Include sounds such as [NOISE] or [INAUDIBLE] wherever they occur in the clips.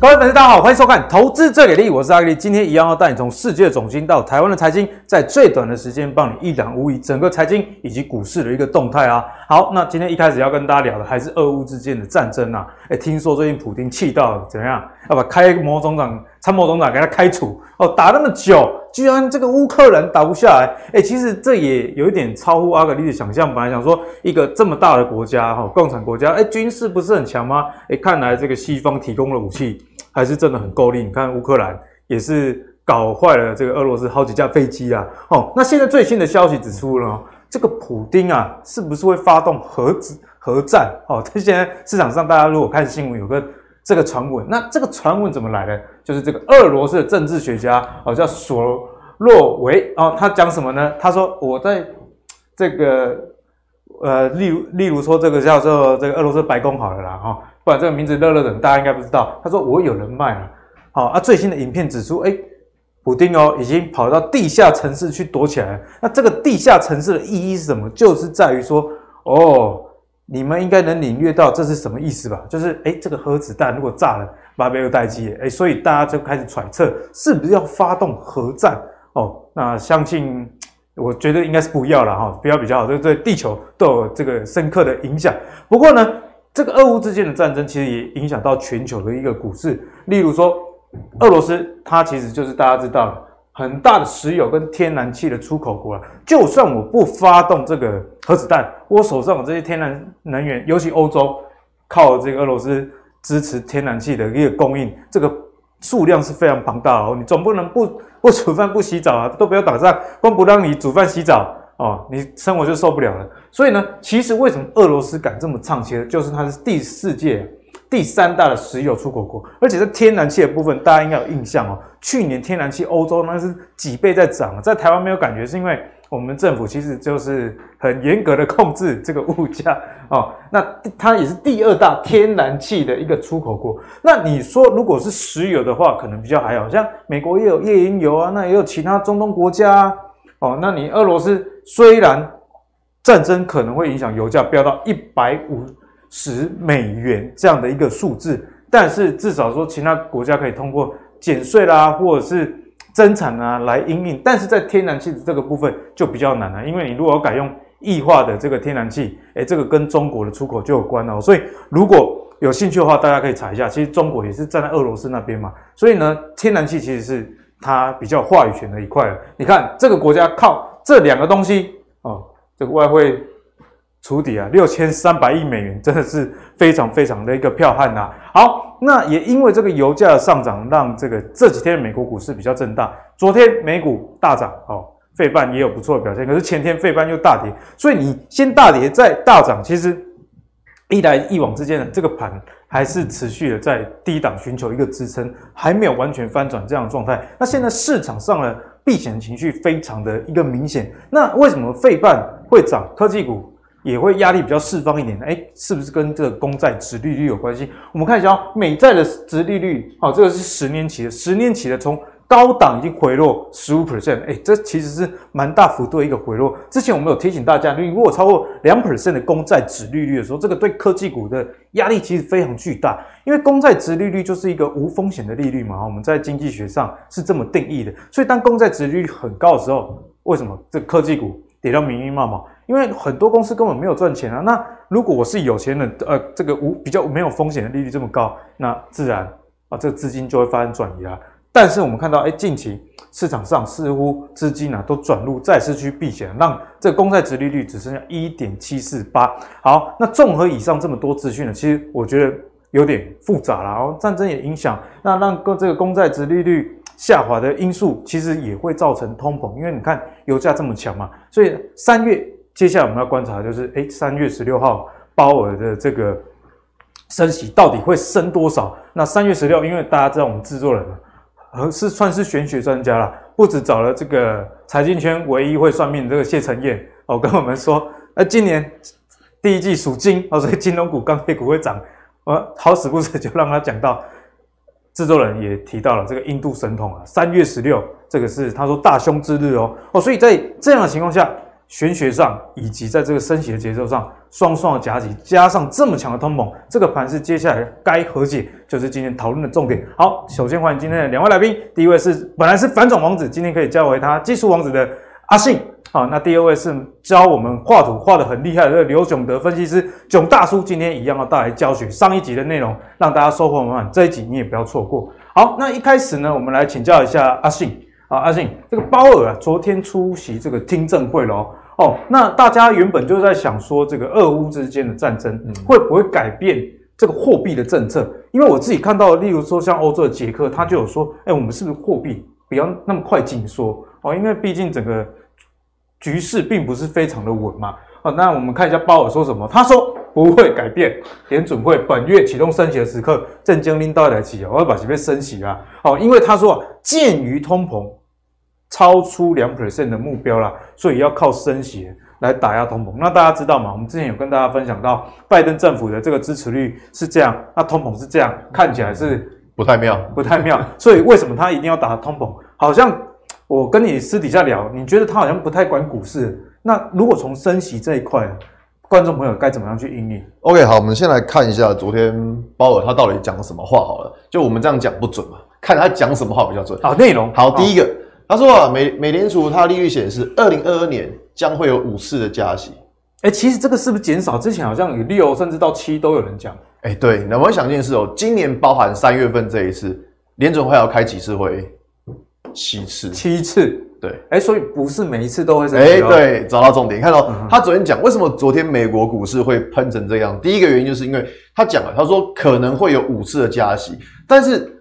各位粉丝，大家好，欢迎收看《投资最给力》，我是阿力。今天一样要带你从世界的总经到台湾的财经，在最短的时间帮你一览无遗整个财经以及股市的一个动态啊。好，那今天一开始要跟大家聊的还是俄乌之间的战争啊。哎，听说最近普京气到了怎样？要把开模总长、参谋总长给他开除哦，打那么久，居然这个乌克兰打不下来。哎，其实这也有一点超乎阿格力的想象。本来想说一个这么大的国家哈，共产国家，哎，军事不是很强吗？哎，看来这个西方提供了武器。还是真的很够力，你看乌克兰也是搞坏了这个俄罗斯好几架飞机啊！哦，那现在最新的消息指出了，这个普丁啊，是不是会发动核子核战？哦，他现在市场上大家如果看新闻，有个这个传闻，那这个传闻怎么来的？就是这个俄罗斯的政治学家哦，叫索洛维哦，他讲什么呢？他说我在这个呃，例如例如说这个叫做这个俄罗斯白宫好了啦，哈、不然这个名字热热的，大家应该不知道。他说我有人脉了，好啊。最新的影片指出，哎，普丁哦已经跑到地下城市去躲起来了。那这个地下城市的意义是什么？就是在于说，哦，你们应该能领略到这是什么意思吧？就是哎，这个核子弹如果炸了，马上有待机，哎，所以大家就开始揣测，是不是要发动核战？哦，那相信我觉得应该是不要了哈，不要比较好，对对，地球都有这个深刻的影响。不过呢。这个俄乌之间的战争其实也影响到全球的一个股市，例如说，俄罗斯它其实就是大家知道很大的石油跟天然气的出口国了。就算我不发动这个核子弹，我手上有这些天然能源，尤其欧洲靠这个俄罗斯支持天然气的一个供应，这个数量是非常庞大哦。你总不能不不煮饭不洗澡啊，[LAUGHS] 都不要打仗，光不让你煮饭洗澡。哦，你生活就受不了了。所以呢，其实为什么俄罗斯敢这么唱切，就是它是第四届第三大的石油出口国，而且在天然气的部分，大家应该有印象哦。去年天然气欧洲那是几倍在涨，在台湾没有感觉，是因为我们政府其实就是很严格的控制这个物价哦。那它也是第二大天然气的一个出口国。那你说如果是石油的话，可能比较还好，像美国也有页岩油啊，那也有其他中东国家啊。哦，那你俄罗斯虽然战争可能会影响油价飙到一百五十美元这样的一个数字，但是至少说其他国家可以通过减税啦，或者是增产啊来应应。但是在天然气的这个部分就比较难了，因为你如果要改用液化的这个天然气，诶，这个跟中国的出口就有关哦。所以如果有兴趣的话，大家可以查一下，其实中国也是站在俄罗斯那边嘛。所以呢，天然气其实是。它比较话语权的一块。你看这个国家靠这两个东西哦，这个外汇储底啊，六千三百亿美元，真的是非常非常的一个彪悍呐。好，那也因为这个油价的上涨，让这个这几天美国股市比较震荡。昨天美股大涨，哦，费半也有不错的表现，可是前天费半又大跌，所以你先大跌再大涨，其实。一来一往之间的这个盘还是持续的在低档寻求一个支撑，还没有完全翻转这样的状态。那现在市场上的避险情绪非常的一个明显。那为什么费半会涨，科技股也会压力比较释放一点呢？诶，是不是跟这个公债殖利率有关系？我们看一下哦，美债的殖利率，好，这个是十年期的，十年期的从。高档已经回落十五 percent，哎，这其实是蛮大幅度的一个回落。之前我们有提醒大家，你如果超过两 percent 的公债殖利率的时候，这个对科技股的压力其实非常巨大。因为公债殖利率就是一个无风险的利率嘛，我们在经济学上是这么定义的。所以当公债殖利率很高的时候，为什么这科技股跌到密密麻麻？因为很多公司根本没有赚钱啊。那如果我是有钱人，呃，这个无比较没有风险的利率这么高，那自然啊，这个资金就会发生转移啊。但是我们看到，哎，近期市场上似乎资金啊都转入债市去避险，让这个公债殖利率只剩下一点七四八。好，那综合以上这么多资讯呢，其实我觉得有点复杂了。然后战争也影响，那让这个公债殖利率下滑的因素，其实也会造成通膨。因为你看油价这么强嘛，所以三月接下来我们要观察就是，哎，三月十六号鲍尔的这个升息到底会升多少？那三月十六，因为大家知道我们制作人。呃，是算是玄学专家了，不止找了这个财经圈唯一会算命的这个谢承彦哦，跟我们说，呃，今年第一季属金哦，所以金融股、钢铁股会涨。呃，好死不死就让他讲到，制作人也提到了这个印度神童啊，三月十六，这个是他说大凶之日哦哦，所以在这样的情况下，玄学上以及在这个升息的节奏上，双双的夹击，加上这么强的通膨，这个盘是接下来该和解，就是今天讨论的重点。好，首先欢迎今天的两位来宾，第一位是本来是反转王子，今天可以叫回他技术王子的阿信。好，那第二位是教我们画图画得很厉害的刘炯德分析师炯大叔，今天一样要带来教学。上一集的内容让大家收获满满，这一集你也不要错过。好，那一开始呢，我们来请教一下阿信。啊，阿信，这个鲍尔啊，昨天出席这个听证会咯。哦，那大家原本就在想说，这个俄乌之间的战争会不会改变这个货币的政策？因为我自己看到，例如说像欧洲的捷克，他就有说，哎，我们是不是货币不要那么快紧缩？哦，因为毕竟整个。局势并不是非常的稳嘛，好，那我们看一下鲍尔说什么。他说不会改变，联准会本月启动升息的时刻，正将临到来起，我要把这边升息啊。哦，因为他说啊，鉴于通膨超出两 percent 的目标啦，所以要靠升息来打压通膨。那大家知道吗？我们之前有跟大家分享到，拜登政府的这个支持率是这样，那通膨是这样，看起来是不太妙，不太妙。所以为什么他一定要打通膨？好像。我跟你私底下聊，你觉得他好像不太管股市。那如果从升息这一块，观众朋友该怎么样去应对？OK，好，我们先来看一下昨天鲍尔他到底讲了什么话好了。就我们这样讲不准嘛，看他讲什么话比较准。好，内容。好，第一个，他说啊，美美联储它利率显示，二零二二年将会有五次的加息。哎、欸，其实这个是不是减少？之前好像有六甚至到七都有人讲。哎、欸，对，那我们想一件事哦，今年包含三月份这一次，联准会要开几次会？七次，七次，对，哎、欸，所以不是每一次都会升息。哎、欸，对，找到重点，看到、嗯、他昨天讲为什么昨天美国股市会喷成这样，第一个原因就是因为他讲了，他说可能会有五次的加息，但是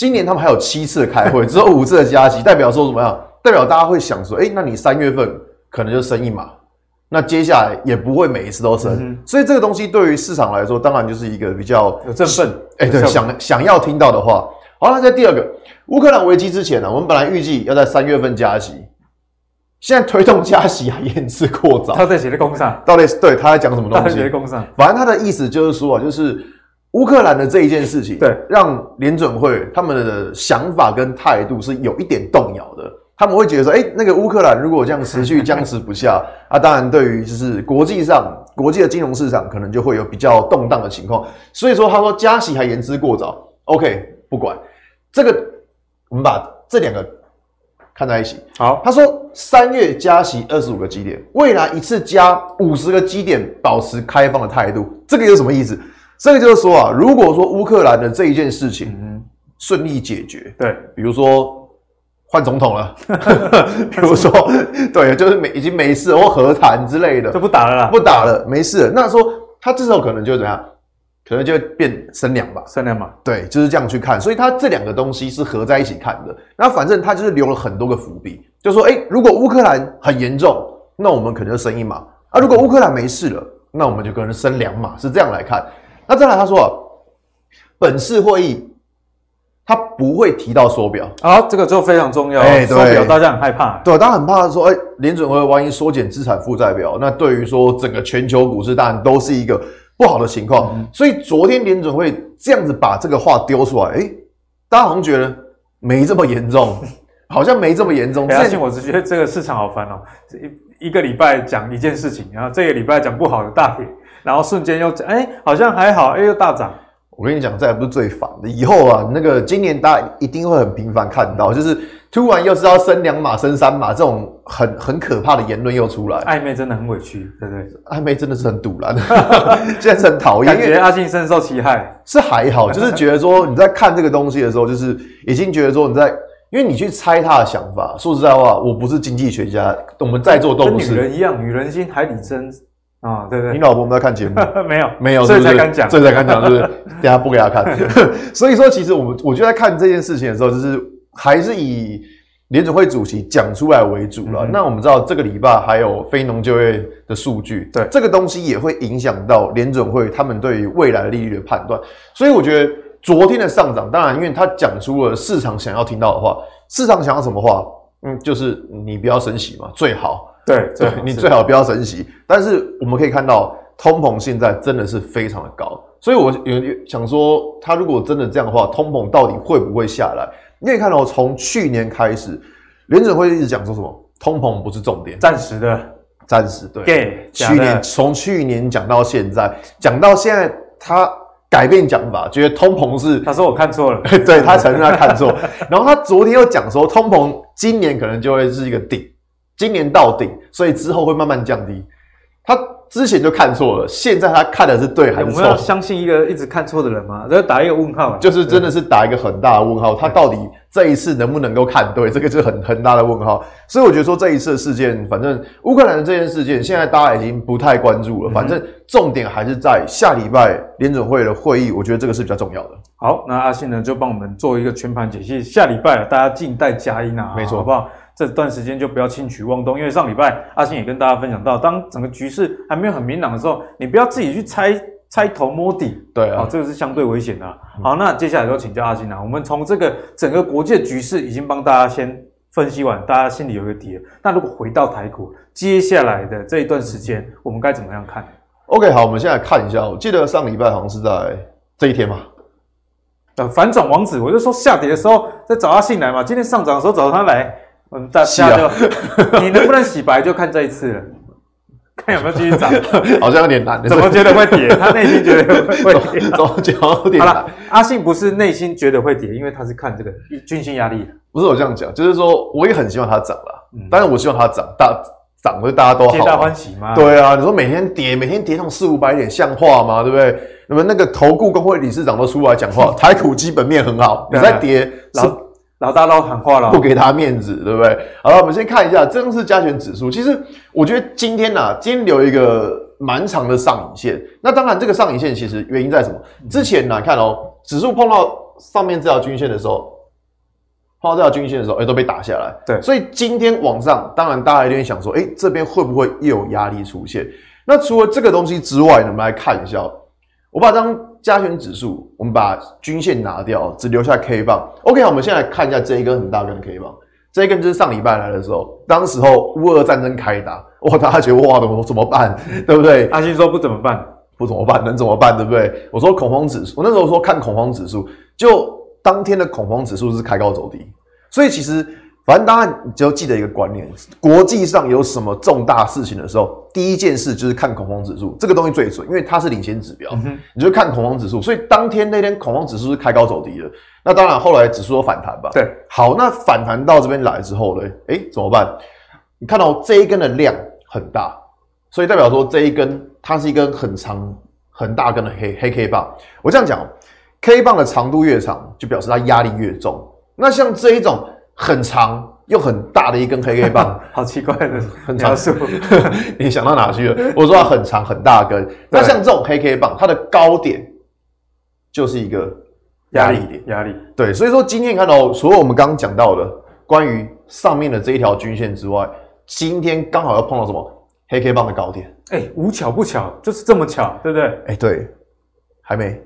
今年他们还有七次的开会，只有五次的加息，代表说什么样？代表大家会想说，哎、欸，那你三月份可能就升一码，那接下来也不会每一次都升，嗯、所以这个东西对于市场来说，当然就是一个比较有振奋，哎、欸，对，想想要听到的话。好，那在第二个乌克兰危机之前呢、啊，我们本来预计要在三月份加息，现在推动加息还言之过早。他在写的公上，到底是对他在讲什么东西？他在写的公上，反正他的意思就是说啊，就是乌克兰的这一件事情，对，让联准会他们的想法跟态度是有一点动摇的。他们会觉得说，哎、欸，那个乌克兰如果这样持续僵持不下 [LAUGHS] 啊，当然对于就是国际上国际的金融市场可能就会有比较动荡的情况。所以说，他说加息还言之过早。OK，不管。这个，我们把这两个看在一起。好，他说三月加息二十五个基点，未来一次加五十个基点，保持开放的态度。这个有什么意思？这个就是说啊，如果说乌克兰的这一件事情顺利解决，对，比如说换总统了，[LAUGHS] 比如说对，就是没已经没事或和谈之类的，就不打了啦，不打了，没事了。那说他这时候可能就怎样？可能就会变升两码，升两码，对，就是这样去看，所以它这两个东西是合在一起看的。那反正它就是留了很多个伏笔，就说，诶，如果乌克兰很严重，那我们可能就升一码。啊；如果乌克兰没事了，那我们就可能升两码，是这样来看。那再来，他说啊，本次会议他不会提到缩表啊，这个就非常重要。哎，缩表大家很害怕，对，大家很怕说，诶，联准会万一缩减资产负债表，那对于说整个全球股市当然都是一个。不好的情况，嗯、所以昨天联准会这样子把这个话丢出来，诶，大家好像觉得没这么严重，[LAUGHS] 好像没这么严重。相信我只觉得这个市场好烦哦，一一个礼拜讲一件事情，然后这个礼拜讲不好的大跌，然后瞬间又讲，诶，好像还好，诶，又大涨。我跟你讲，这还不是最烦的，以后啊，那个今年大家一定会很频繁看到，就是。突然又是要升两码、升三码，这种很很可怕的言论又出来。暧昧真的很委屈，对不对？暧昧真的是很堵然，现在是很讨厌。感觉阿信深受其害，是还好，就是觉得说你在看这个东西的时候，就是已经觉得说你在，因为你去猜他的想法。说实在话，我不是经济学家，我们在座都不是。跟女人一样，女人心海底针啊，对对？你老婆没有看节目？[LAUGHS] 没有，没有，所以才敢讲，所以才敢讲，是不是？[LAUGHS] 等下不给他看。[LAUGHS] 所以说，其实我们我就在看这件事情的时候，就是还是以。联准会主席讲出来为主了。嗯、那我们知道这个礼拜还有非农就业的数据，对这个东西也会影响到联准会他们对于未来利率的判断。所以我觉得昨天的上涨，当然因为他讲出了市场想要听到的话。市场想要什么话？嗯，就是你不要升息嘛，最好。对 [LAUGHS] 对，你最好不要升息。但是我们可以看到，通膨现在真的是非常的高。所以我有想说，他如果真的这样的话，通膨到底会不会下来？你可以看到，从去年开始，联准会一直讲说什么通膨不是重点，暂时的，暂时对。给去年从去年讲到现在，讲到现在他改变讲法，觉得通膨是 [LAUGHS] 他说我看错了，[LAUGHS] 对他承认他看错。然后他昨天又讲说，通膨今年可能就会是一个顶，今年到顶，所以之后会慢慢降低。他。之前就看错了，现在他看的是对还是错？我们要相信一个一直看错的人吗？要打一个问号，就是真的是打一个很大的问号。他到底这一次能不能够看对？[LAUGHS] 这个是很很大的问号。所以我觉得说这一次的事件，反正乌克兰的这件事件，现在大家已经不太关注了。反正重点还是在下礼拜联准会的会议，我觉得这个是比较重要的。好，那阿信呢就帮我们做一个全盘解析。下礼拜大家静待佳音啊，没错，好不好？这段时间就不要轻举妄动，因为上礼拜阿信也跟大家分享到，当整个局势还没有很明朗的时候，你不要自己去猜猜头摸底，对啊，这个是相对危险的。好，那接下来就请教阿信啊，我们从这个整个国际局势已经帮大家先分析完，大家心里有个底了。那如果回到台股，接下来的这一段时间，我们该怎么样看？OK，好，我们现在看一下，我记得上礼拜好像是在这一天嘛。呃，反转王子，我就说下跌的时候再找阿信来嘛，今天上涨的时候找他来。嗯，大家就 [LAUGHS] 你能不能洗白，就看这一次了，看有没有继续涨，[LAUGHS] 好像有点难。怎么觉得会跌？[LAUGHS] 他内心觉得会跌，怎么觉得有点难？好了，阿信不是内心觉得会跌，因为他是看这个均线压力。不是我这样讲，就是说我也很希望它涨了，但是我希望它涨大涨的大家都好，皆大欢喜嘛？对啊，你说每天跌，每天跌那种四五百点，像话吗？对不对？那么那个投顾公会理事长都出来讲话，台股基本面很好，你在跌是。老大都喊话了，不给他面子，对不对？好了，我们先看一下这是加权指数。其实我觉得今天呐、啊，今天留一个蛮长的上影线。那当然，这个上影线其实原因在什么？之前呢，看哦，指数碰到上面这条均线的时候，碰到这条均线的时候，哎，都被打下来。对，所以今天往上，当然大家一定想说，哎，这边会不会又有压力出现？那除了这个东西之外呢，我们来看一下。我把这张加权指数，我们把均线拿掉，只留下 K 棒。OK，好，我们现在来看一下这一根很大根的 K 棒。这一根就是上礼拜来的时候，当时候乌俄战争开打，哇，大家觉得哇，怎么怎么办？[LAUGHS] 对不对？阿信说不怎么办，不怎么办，能怎么办？对不对？我说恐慌指数，我那时候说看恐慌指数，就当天的恐慌指数是开高走低，所以其实。反正当然，你只要记得一个观念：国际上有什么重大事情的时候，第一件事就是看恐慌指数，这个东西最准，因为它是领先指标。嗯、你就看恐慌指数，所以当天那天恐慌指数是开高走低的。那当然，后来指数有反弹吧？对。好，那反弹到这边来之后呢？哎、欸，怎么办？你看到这一根的量很大，所以代表说这一根它是一根很长、很大根的黑黑 K 棒。我这样讲，K 棒的长度越长，就表示它压力越重。那像这一种。很长又很大的一根黑 K 棒，[LAUGHS] 好奇怪的很长，[LAUGHS] 你想到哪去了？[LAUGHS] 我说它很长很大根，那像这种黑 K 棒，它的高点就是一个压力点，压力。对，所以说今天看到除了我们刚刚讲到的关于上面的这一条均线之外，今天刚好要碰到什么？黑 K 棒的高点？哎，无巧不巧，就是这么巧，对不对？哎，对，还没，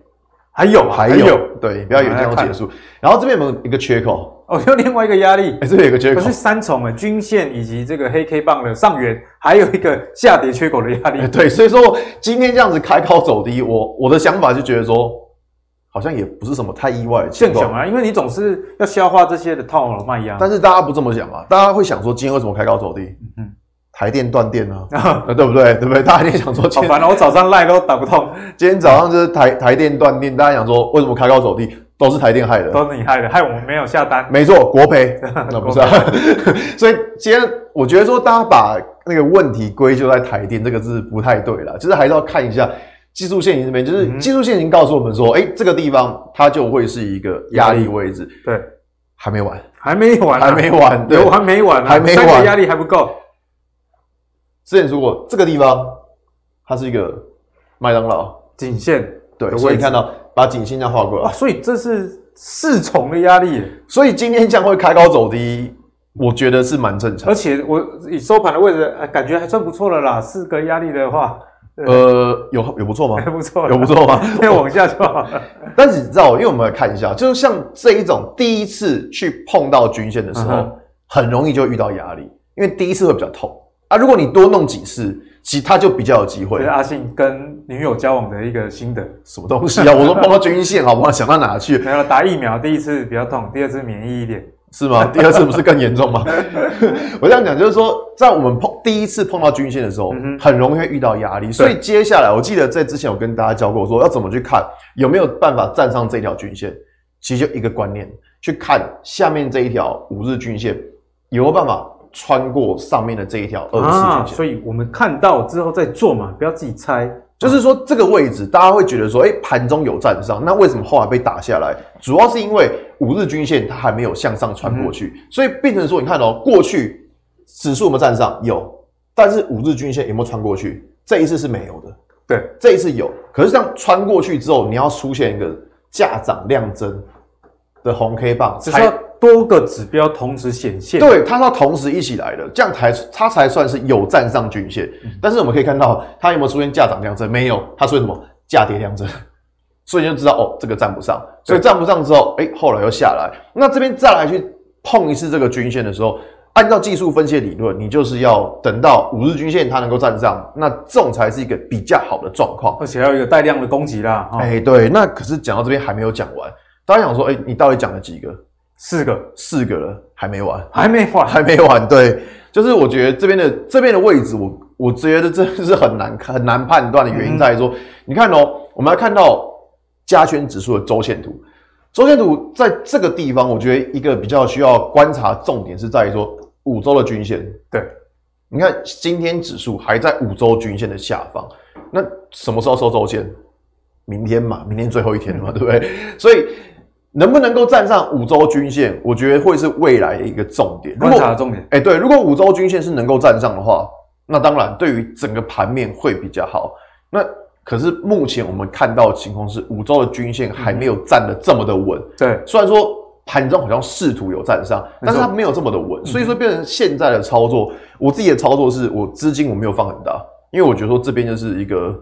还有，还有，对，不要以为这样结束。然后这边有没有一个缺口？哦，[LAUGHS] 有另外一个压力，哎、欸，这边有个缺口，可是三重哎，均线以及这个黑 K 棒的上缘，还有一个下跌缺口的压力。欸、[LAUGHS] 对，所以说今天这样子开高走低，我我的想法就觉得说，好像也不是什么太意外的情况。正常啊，因为你总是要消化这些的套牢卖压。但是大家不这么想嘛，大家会想说，今天为什么开高走低？嗯，台电断电啊，啊，对不对？对不对？大家一定想说，好烦了，我早上赖都打不通。今天早上就是台台电断电，大家想说为什么开高走低？都是台电害的，都是你害的，害我们没有下单。没错，国赔，[LAUGHS] 那不是啊。所以今天我觉得说，大家把那个问题归咎在台电，这个字不太对了。就是还是要看一下技术线型这边，就是技术线型告诉我们说，哎、欸，这个地方它就会是一个压力位置。对，还没完，还没完，还没完，有还没完，还没完，压力还不够。之前说过，这个地方它是一个麦当劳颈线，对，所以你看到。把颈线这样画过来，啊所以这是四重的压力，所以今天这样会开高走低，我觉得是蛮正常。而且我以收盘的位置，感觉还算不错了啦。四个压力的话，呃，有有不错吗？还不错，有不错吗？[LAUGHS] [LAUGHS] 再往下就好了。[LAUGHS] 但是你知道，因为我们来看一下，就是像这一种第一次去碰到均线的时候，很容易就遇到压力，因为第一次会比较痛啊。如果你多弄几次。其他就比较有机会。是阿信跟女友交往的一个心得，[LAUGHS] 什么东西啊？我说碰到均线，好不好？想到哪去？没有打疫苗，第一次比较痛，第二次免疫一点。是吗？第二次不是更严重吗？[LAUGHS] 我这样讲就是说，在我们碰第一次碰到均线的时候，很容易会遇到压力。所以接下来，我记得在之前有跟大家教过，说要怎么去看有没有办法站上这条均线。其实就一个观念，去看下面这一条五日均线有没有办法穿过上面的这一条二十四均线。所以我们看到之后再做嘛，不要自己猜。就是说这个位置，大家会觉得说，哎，盘中有站上，那为什么后来被打下来？主要是因为五日均线它还没有向上穿过去，嗯、所以变成说，你看哦，过去指数有没有站上？有，但是五日均线有没有穿过去？这一次是没有的。对，这一次有，可是这样穿过去之后，你要出现一个价涨量增的红 K 棒，才多个指标同时显现。对，它是要同时一起来的，这样才它才算是有站上均线。嗯、但是我们可以看到，它有没有出现价涨量增？没有，它出现什么价跌量增？[LAUGHS] 所以你就知道哦，这个站不上。所以站不上之后，哎、欸，后来又下来。那这边再来去碰一次这个均线的时候，按照技术分析的理论，你就是要等到五日均线它能够站上，那这种才是一个比较好的状况，而且要有一个带量的攻击啦。哎、欸，对。那可是讲到这边还没有讲完。大家想说，哎、欸，你到底讲了几个？四个，四个了，还没完，还没完，[LAUGHS] 还没完。对，就是我觉得这边的这边的位置，我我觉得真的是很难看，很难判断的原因在于说，嗯、你看哦，我们来看到加权指数的周线图，周线图在这个地方，我觉得一个比较需要观察重点是在于说五周的均线。对，你看今天指数还在五周均线的下方，那什么时候收周线？明天嘛，明天最后一天嘛，对不对？所以能不能够站上五周均线，我觉得会是未来的一个重点，观察的重点。哎、欸，对，如果五周均线是能够站上的话，那当然对于整个盘面会比较好。那可是目前我们看到的情况是，五周的均线还没有站得这么的稳。对，虽然说盘中好像试图有站上，但是它没有这么的稳。所以说变成现在的操作，我自己的操作是我资金我没有放很大，因为我觉得说这边就是一个。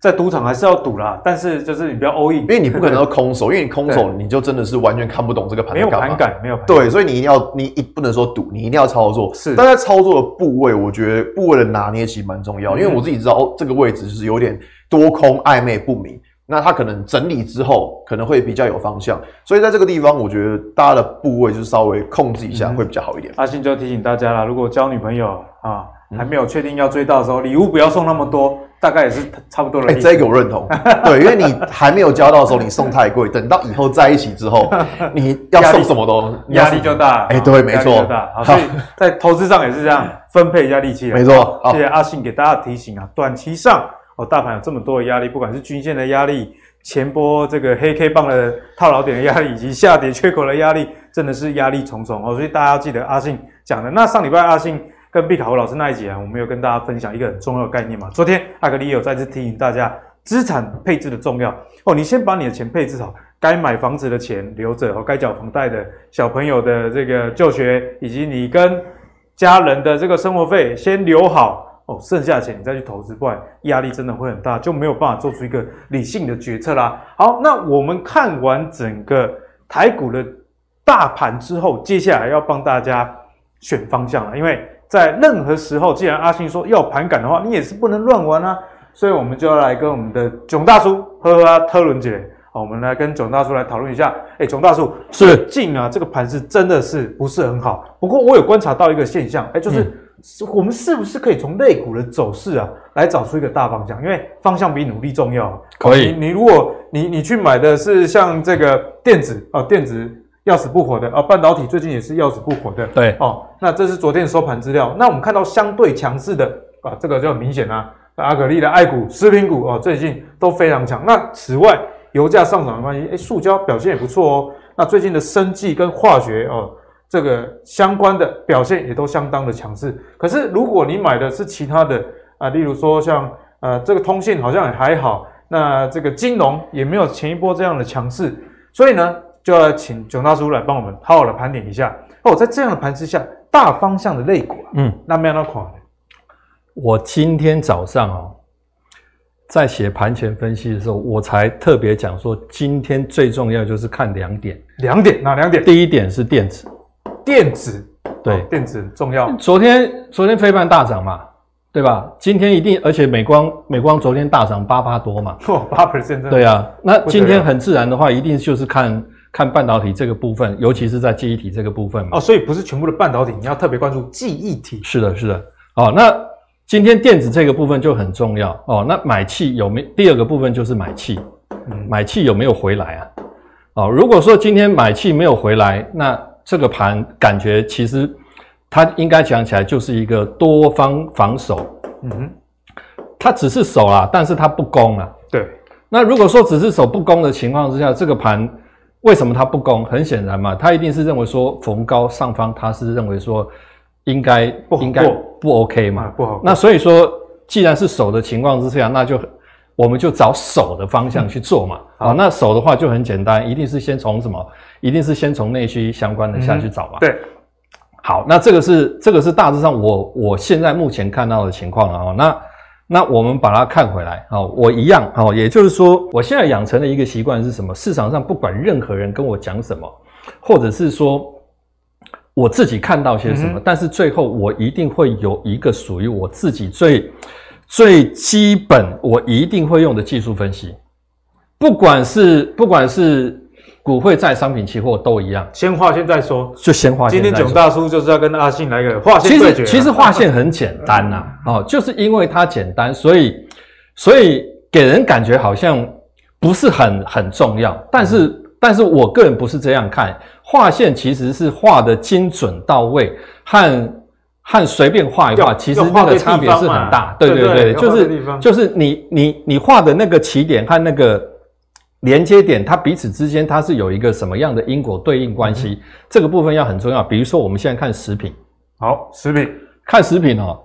在赌场还是要赌啦，但是就是你不要 all in，因为你不可能要空手，因为你空手你就真的是完全看不懂这个盘。没有盘感，没有盘。对，所以你一定要，你一不能说赌，你一定要操作。是，但在操作的部位，我觉得部位的拿捏其实蛮重要，因为我自己知道哦，这个位置就是有点多空暧昧不明，那它可能整理之后可能会比较有方向，所以在这个地方，我觉得大家的部位就是稍微控制一下会比较好一点。阿信就提醒大家啦，如果交女朋友啊还没有确定要追到的时候，礼物不要送那么多。大概也是差不多的。哎、欸，这个我认同。[LAUGHS] 对，因为你还没有交到的时候，你送太贵，等到以后在一起之后，[LAUGHS] 你要送什么都压力就大。哎、欸，对，没错。好，所以在投资上也是这样，[LAUGHS] 分配一下力气。没错。谢谢阿信给大家提醒啊，短期上哦，大盘有这么多的压力，不管是均线的压力、前波这个黑 K 棒的套牢点的压力，以及下跌缺口的压力，真的是压力重重哦。所以大家要记得阿信讲的。那上礼拜阿信。跟毕卡胡老师那一集啊，我们有跟大家分享一个很重要的概念嘛。昨天阿格力有再次提醒大家资产配置的重要哦。你先把你的钱配置好，该买房子的钱留着哦，该缴房贷的小朋友的这个就学，以及你跟家人的这个生活费先留好哦。剩下的钱你再去投资，不然压力真的会很大，就没有办法做出一个理性的决策啦。好，那我们看完整个台股的大盘之后，接下来要帮大家选方向了，因为。在任何时候，既然阿信说要盘感的话，你也是不能乱玩啊。所以，我们就要来跟我们的囧大叔呵呵啊，特伦姐，好，我们来跟囧大叔来讨论一下。哎，囧大叔，最近啊，这个盘是真的是不是很好？不过，我有观察到一个现象，哎，就是我们是不是可以从类股的走势啊，来找出一个大方向？因为方向比努力重要。可以，你你如果你你去买的是像这个电子啊，电子。要死不活的啊！半导体最近也是要死不活的。对哦，那这是昨天收盘资料。那我们看到相对强势的啊，这个就很明显啊。阿格力的爱股、食品股哦，最近都非常强。那此外，油价上涨的关系，诶，塑胶表现也不错哦。那最近的生技跟化学哦，这个相关的表现也都相当的强势。可是如果你买的是其他的啊，例如说像呃这个通信好像也还好，那这个金融也没有前一波这样的强势，所以呢。就要请囧大叔来帮我们好好的盘点一下哦，在这样的盘势下，大方向的类股啊，嗯，那没有那款。我今天早上哦，在写盘前分析的时候，我才特别讲说，今天最重要就是看两点。两点？哪两点？第一点是电子，电子对，哦、电子重要。昨天昨天飞半大涨嘛，对吧？今天一定，而且美光美光昨天大涨八八多嘛，八 percent。对啊，那今天很自然的话，一定就是看。看半导体这个部分，尤其是在记忆体这个部分嘛。哦，所以不是全部的半导体，你要特别关注记忆体。是的，是的。哦，那今天电子这个部分就很重要哦。那买气有没有？第二个部分就是买气，嗯、买气有没有回来啊？哦，如果说今天买气没有回来，那这个盘感觉其实它应该讲起来就是一个多方防守。嗯哼，它只是守啊，但是它不攻啊。对。那如果说只是守不攻的情况之下，这个盘为什么它不攻？很显然嘛，它一定是认为说逢高上方，它是认为说应该应该不 OK 嘛，不好。那所以说，既然是守的情况之下，那就我们就找守的方向去做嘛。啊、嗯，那守的话就很简单，一定是先从什么？一定是先从内需相关的下去找嘛。嗯、对。好，那这个是这个是大致上我我现在目前看到的情况了啊。那那我们把它看回来，好，我一样，好，也就是说，我现在养成的一个习惯是什么？市场上不管任何人跟我讲什么，或者是说我自己看到些什么，嗯、但是最后我一定会有一个属于我自己最最基本，我一定会用的技术分析，不管是不管是。股汇债商品期货都一样，先划线再说，就先划线。今天囧大叔就是要跟阿信来个划线对决。其实其实划线很简单呐、啊，哦，就是因为它简单，所以所以给人感觉好像不是很很重要。但是、嗯、但是我个人不是这样看，划线其实是画的精准到位，和和随便画一画，其实那个差别是很大。对对对，就是就是你你你画的那个起点和那个。连接点，它彼此之间它是有一个什么样的因果对应关系？嗯、这个部分要很重要。比如说，我们现在看食品，好，食品看食品哦，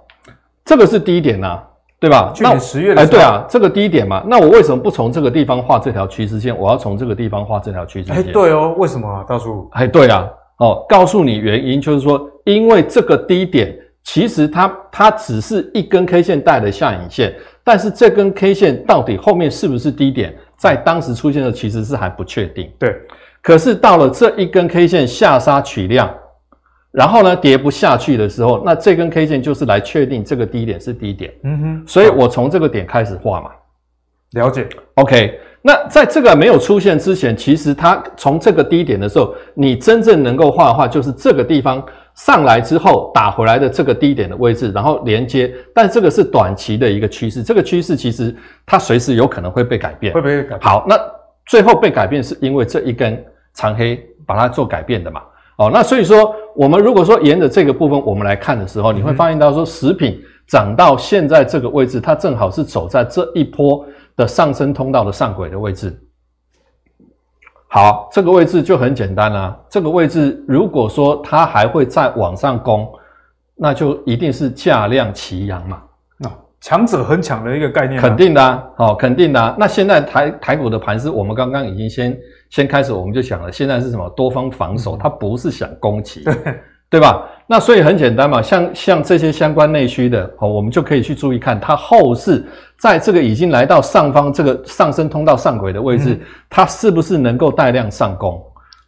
这个是低点呐、啊，对吧？去年十月的时候，哎，对啊，这个低点嘛，那我为什么不从这个地方画这条趋势线？我要从这个地方画这条趋势线？哎，对哦，为什么啊，大叔？哎，对啊，哦，告诉你原因，就是说，因为这个低点其实它它只是一根 K 线带的下影线，但是这根 K 线到底后面是不是低点？在当时出现的其实是还不确定，对。可是到了这一根 K 线下杀取量，然后呢跌不下去的时候，那这根 K 线就是来确定这个低点是低点。嗯哼。所以我从这个点开始画嘛。了解。OK。那在这个没有出现之前，其实它从这个低点的时候，你真正能够画的话，就是这个地方。上来之后打回来的这个低点的位置，然后连接，但这个是短期的一个趋势，这个趋势其实它随时有可能会被改变。会不会改变？好，那最后被改变是因为这一根长黑把它做改变的嘛？哦，那所以说我们如果说沿着这个部分我们来看的时候，你会发现到说食品涨到现在这个位置，它正好是走在这一波的上升通道的上轨的位置。好，这个位置就很简单啦、啊。这个位置如果说它还会再往上攻，那就一定是价量齐扬嘛。那、哦、强者恒强的一个概念、啊，肯定的、啊。哦，肯定的、啊。那现在台台股的盘势，我们刚刚已经先先开始，我们就想了，现在是什么多方防守，它不是想攻击。对吧？那所以很简单嘛，像像这些相关内需的，哦，我们就可以去注意看它后市在这个已经来到上方这个上升通道上轨的位置，嗯、它是不是能够带量上攻？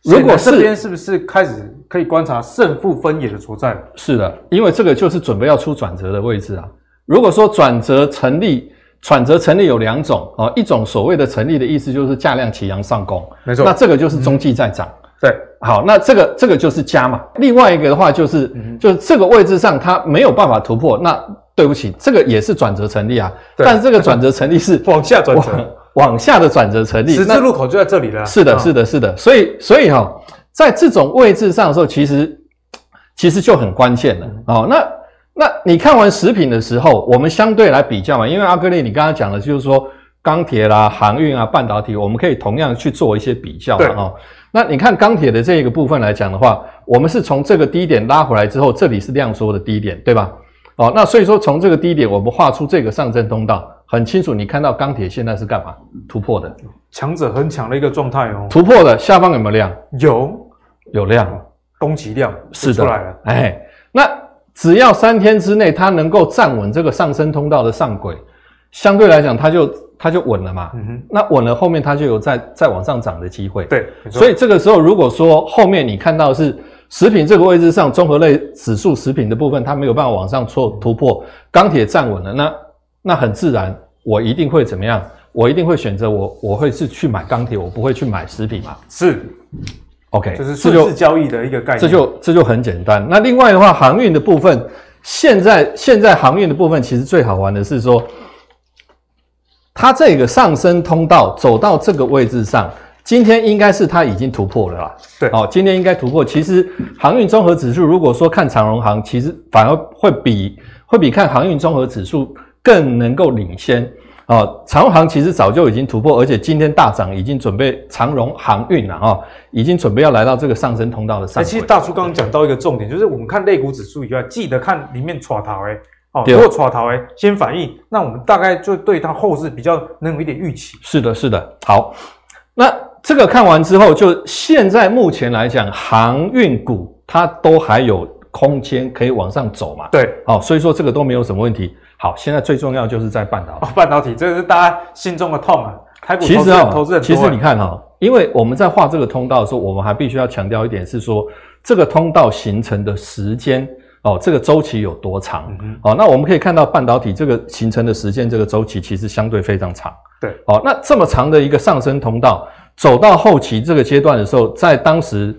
如果是这边是不是开始可以观察胜负分野的所在？是的，因为这个就是准备要出转折的位置啊。如果说转折成立，转折成立有两种啊，一种所谓的成立的意思就是价量齐扬上攻，没错，那这个就是中继在涨。嗯对，好，那这个这个就是加嘛。另外一个的话就是，嗯、就是这个位置上它没有办法突破，那对不起，这个也是转折成立啊。对但是这个转折成立是往下转折，往下的转折成立。十字路口就在这里了。是的，是的，是的。所以，所以哈、哦，在这种位置上的时候，其实其实就很关键了。哦，那那你看完食品的时候，我们相对来比较嘛，因为阿格力你刚刚讲的就是说钢铁啦、航运啊、半导体，我们可以同样去做一些比较嘛。哦。那你看钢铁的这个部分来讲的话，我们是从这个低点拉回来之后，这里是量缩的低点，对吧？哦，那所以说从这个低点，我们画出这个上升通道，很清楚。你看到钢铁现在是干嘛？突破的，强者很强的一个状态哦。突破的下方有没有量？有，有量，供给量是的，出来了。哎，那只要三天之内它能够站稳这个上升通道的上轨，相对来讲它就。它就稳了嘛，嗯哼，那稳了后面它就有再再往上涨的机会，对，所以这个时候如果说后面你看到是食品这个位置上综合类指数食品的部分它没有办法往上错突破，钢铁站稳了，那那很自然我一定会怎么样？我一定会选择我我会是去买钢铁，我不会去买食品嘛。是，OK，这是顺势交易的一个概念，这就这就很简单。那另外的话，航运的部分，现在现在航运的部分其实最好玩的是说，它这个上升通道走到这个位置上。今天应该是它已经突破了啦，对，哦，今天应该突破。其实航运综合指数，如果说看长荣航，其实反而会比会比看航运综合指数更能够领先哦。长荣航其实早就已经突破，而且今天大涨，已经准备长荣航运了啊，已经准备要来到这个上升通道的上。其实大叔刚刚讲到一个重点，就是我们看类股指数以外，记得看里面抓头哎，哦，如果撮头哎先反应，那我们大概就对它后市比较能有一点预期。是的，是的，好，那。这个看完之后，就现在目前来讲，航运股它都还有空间可以往上走嘛？对，好，所以说这个都没有什么问题。好，现在最重要就是在半导体。哦，半导体这个是大家心中的痛啊。台股其实啊，投资人其实你看哈，因为我们在画这个通道的时候，我们还必须要强调一点是说，这个通道形成的时间哦，这个周期有多长？嗯，哦，那我们可以看到半导体这个形成的时间，这个周期其实相对非常长。对，哦，那这么长的一个上升通道。走到后期这个阶段的时候，在当时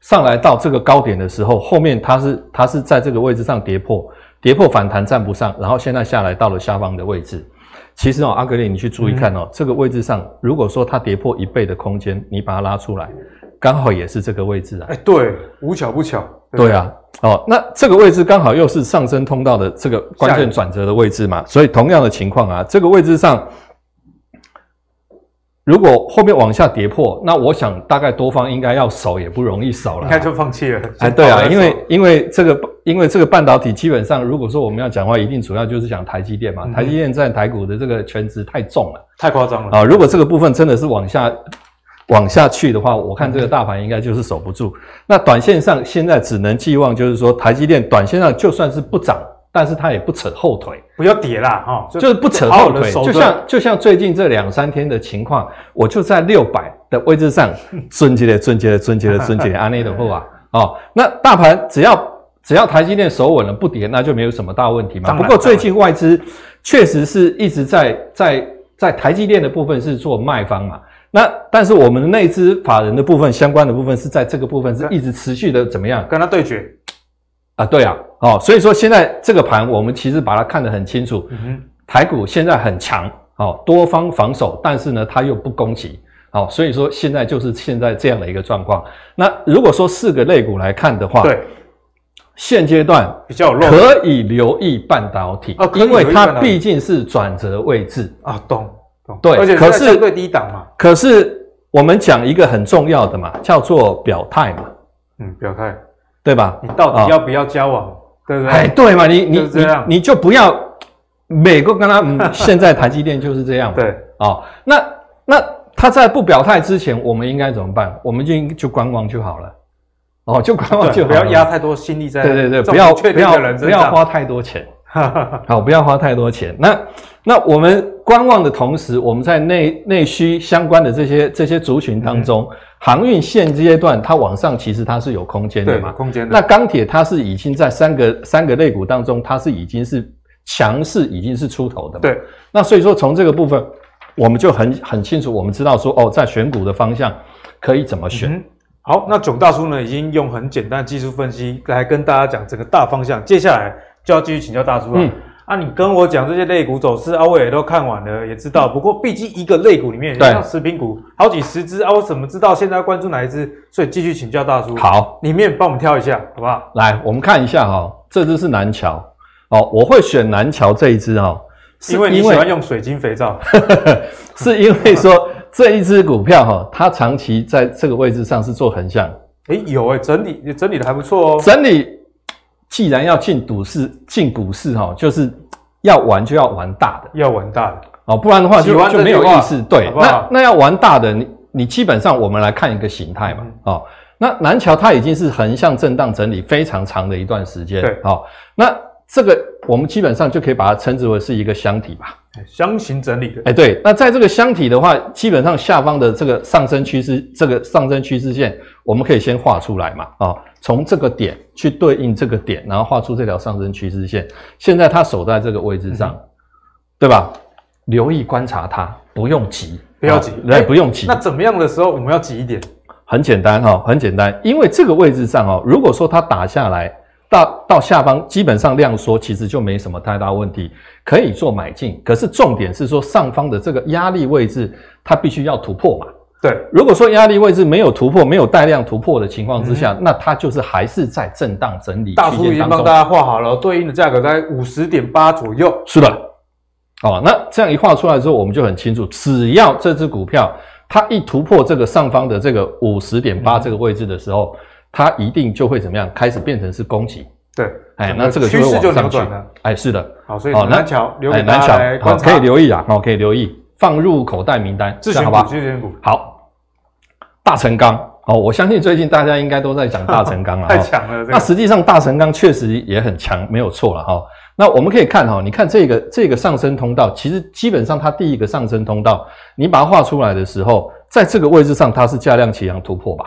上来到这个高点的时候，后面它是它是在这个位置上跌破，跌破反弹站不上，然后现在下来到了下方的位置。其实哦，阿格力，你去注意看哦，嗯、这个位置上，如果说它跌破一倍的空间，你把它拉出来，刚好也是这个位置啊。哎，对，无巧不巧。对，对啊，哦，那这个位置刚好又是上升通道的这个关键转折的位置嘛，所以同样的情况啊，这个位置上。如果后面往下跌破，那我想大概多方应该要守也不容易守了，应该就放弃了。哎，对啊，[LAUGHS] 因为因为这个因为这个半导体基本上，如果说我们要讲话，一定主要就是讲台积电嘛。嗯、台积电在台股的这个权值太重了，太夸张了啊！如果这个部分真的是往下往下去的话，我看这个大盘应该就是守不住。嗯、那短线上现在只能寄望，就是说台积电短线上就算是不涨。但是它也不扯后腿，不要跌啦，哈，就是不扯后腿，就像就像最近这两三天的情况，我就在六百的位置上，[LAUGHS] 尊接的尊接的尊接的 [LAUGHS] 尊接的安内的货啊，哦，那大盘只要只要台积电守稳了不跌，那就没有什么大问题嘛。不过最近外资确实是一直在在在台积电的部分是做卖方嘛，那但是我们的内资法人的部分相关的部分是在这个部分是一直持续的怎么样跟他对决。啊，对啊，哦，所以说现在这个盘，我们其实把它看得很清楚。嗯哼，台股现在很强，哦，多方防守，但是呢，它又不攻击，哦，所以说现在就是现在这样的一个状况。那如果说四个类股来看的话，对，现阶段比较弱，可以留意半导体，哦，因为它毕竟是转折位置啊，懂懂，对，而且可是相对低档嘛。可是我们讲一个很重要的嘛，叫做表态嘛，嗯，表态。对吧？你到底要不要交往？哦、对不对？哎，对嘛，你你你你就不要美国跟他，嗯，[LAUGHS] 现在台积电就是这样。对，哦，那那他在不表态之前，我们应该怎么办？我们就就观望就好了。哦，就观望就好，不要压太多心力在。对对对，不要不要不要花太多钱。好，不要花太多钱。那那我们观望的同时，我们在内内需相关的这些这些族群当中。嗯航运现阶段它往上其实它是有空间的嘛，空间的。那钢铁它是已经在三个三个类股当中，它是已经是强势，已经是出头的嘛。对。那所以说从这个部分，我们就很很清楚，我们知道说哦，在选股的方向可以怎么选。嗯、好，那囧大叔呢已经用很简单的技术分析来跟大家讲整个大方向，接下来就要继续请教大叔了。嗯啊，你跟我讲这些类股走势，啊，我也都看完了，也知道。不过，毕竟一个类股里面，像食品股好几十只啊，我怎么知道现在要关注哪一只？所以继续请教大叔。好，里面帮我们挑一下，好不好？来，我们看一下哈、哦，这只是南桥哦，我会选南桥这一只哦，是因为你喜欢用水晶肥皂，[LAUGHS] 是因为说这一只股票哈、哦，它长期在这个位置上是做横向。诶，有诶，整理整理的还不错哦，整理。既然要进股市，进股市哈，就是要玩就要玩大的，要玩大的。哦，不然的话就就没有意思。对，好好？那那要玩大的，你你基本上我们来看一个形态嘛，哦、嗯，那南桥它已经是横向震荡整理非常长的一段时间，对，好，那这个我们基本上就可以把它称之为是一个箱体吧，箱型整理的，哎，对，那在这个箱体的话，基本上下方的这个上升趋势，这个上升趋势线，我们可以先画出来嘛，哦。从这个点去对应这个点，然后画出这条上升趋势线。现在它守在这个位置上，嗯、对吧？留意观察它，不用急，不要急，来、不用急。那怎么样的时候我们要急一点？很简单哈，很简单，因为这个位置上哦，如果说它打下来到到下方，基本上量缩，其实就没什么太大问题，可以做买进。可是重点是说上方的这个压力位置，它必须要突破嘛。对，如果说压力位置没有突破，没有带量突破的情况之下，嗯、那它就是还是在震荡整理。大叔已经帮大家画好了，对应的价格在五十点八左右。是的，哦，那这样一画出来之后，我们就很清楚，只要这只股票它一突破这个上方的这个五十点八这个位置的时候，嗯、它一定就会怎么样？开始变成是攻击。对，哎，那这个趋势就扭转了。哎，是的。好，所以南桥留给大家来观察，好，可以留意啊，好，可以留意。放入口袋名单，这样好吧？好，大成钢哦，我相信最近大家应该都在讲大 [LAUGHS] 成钢了，太强了。那实际上大成钢确实也很强，没有错了哈。那我们可以看哈，你看这个这个上升通道，其实基本上它第一个上升通道，你把它画出来的时候，在这个位置上它是价量齐扬突破吧？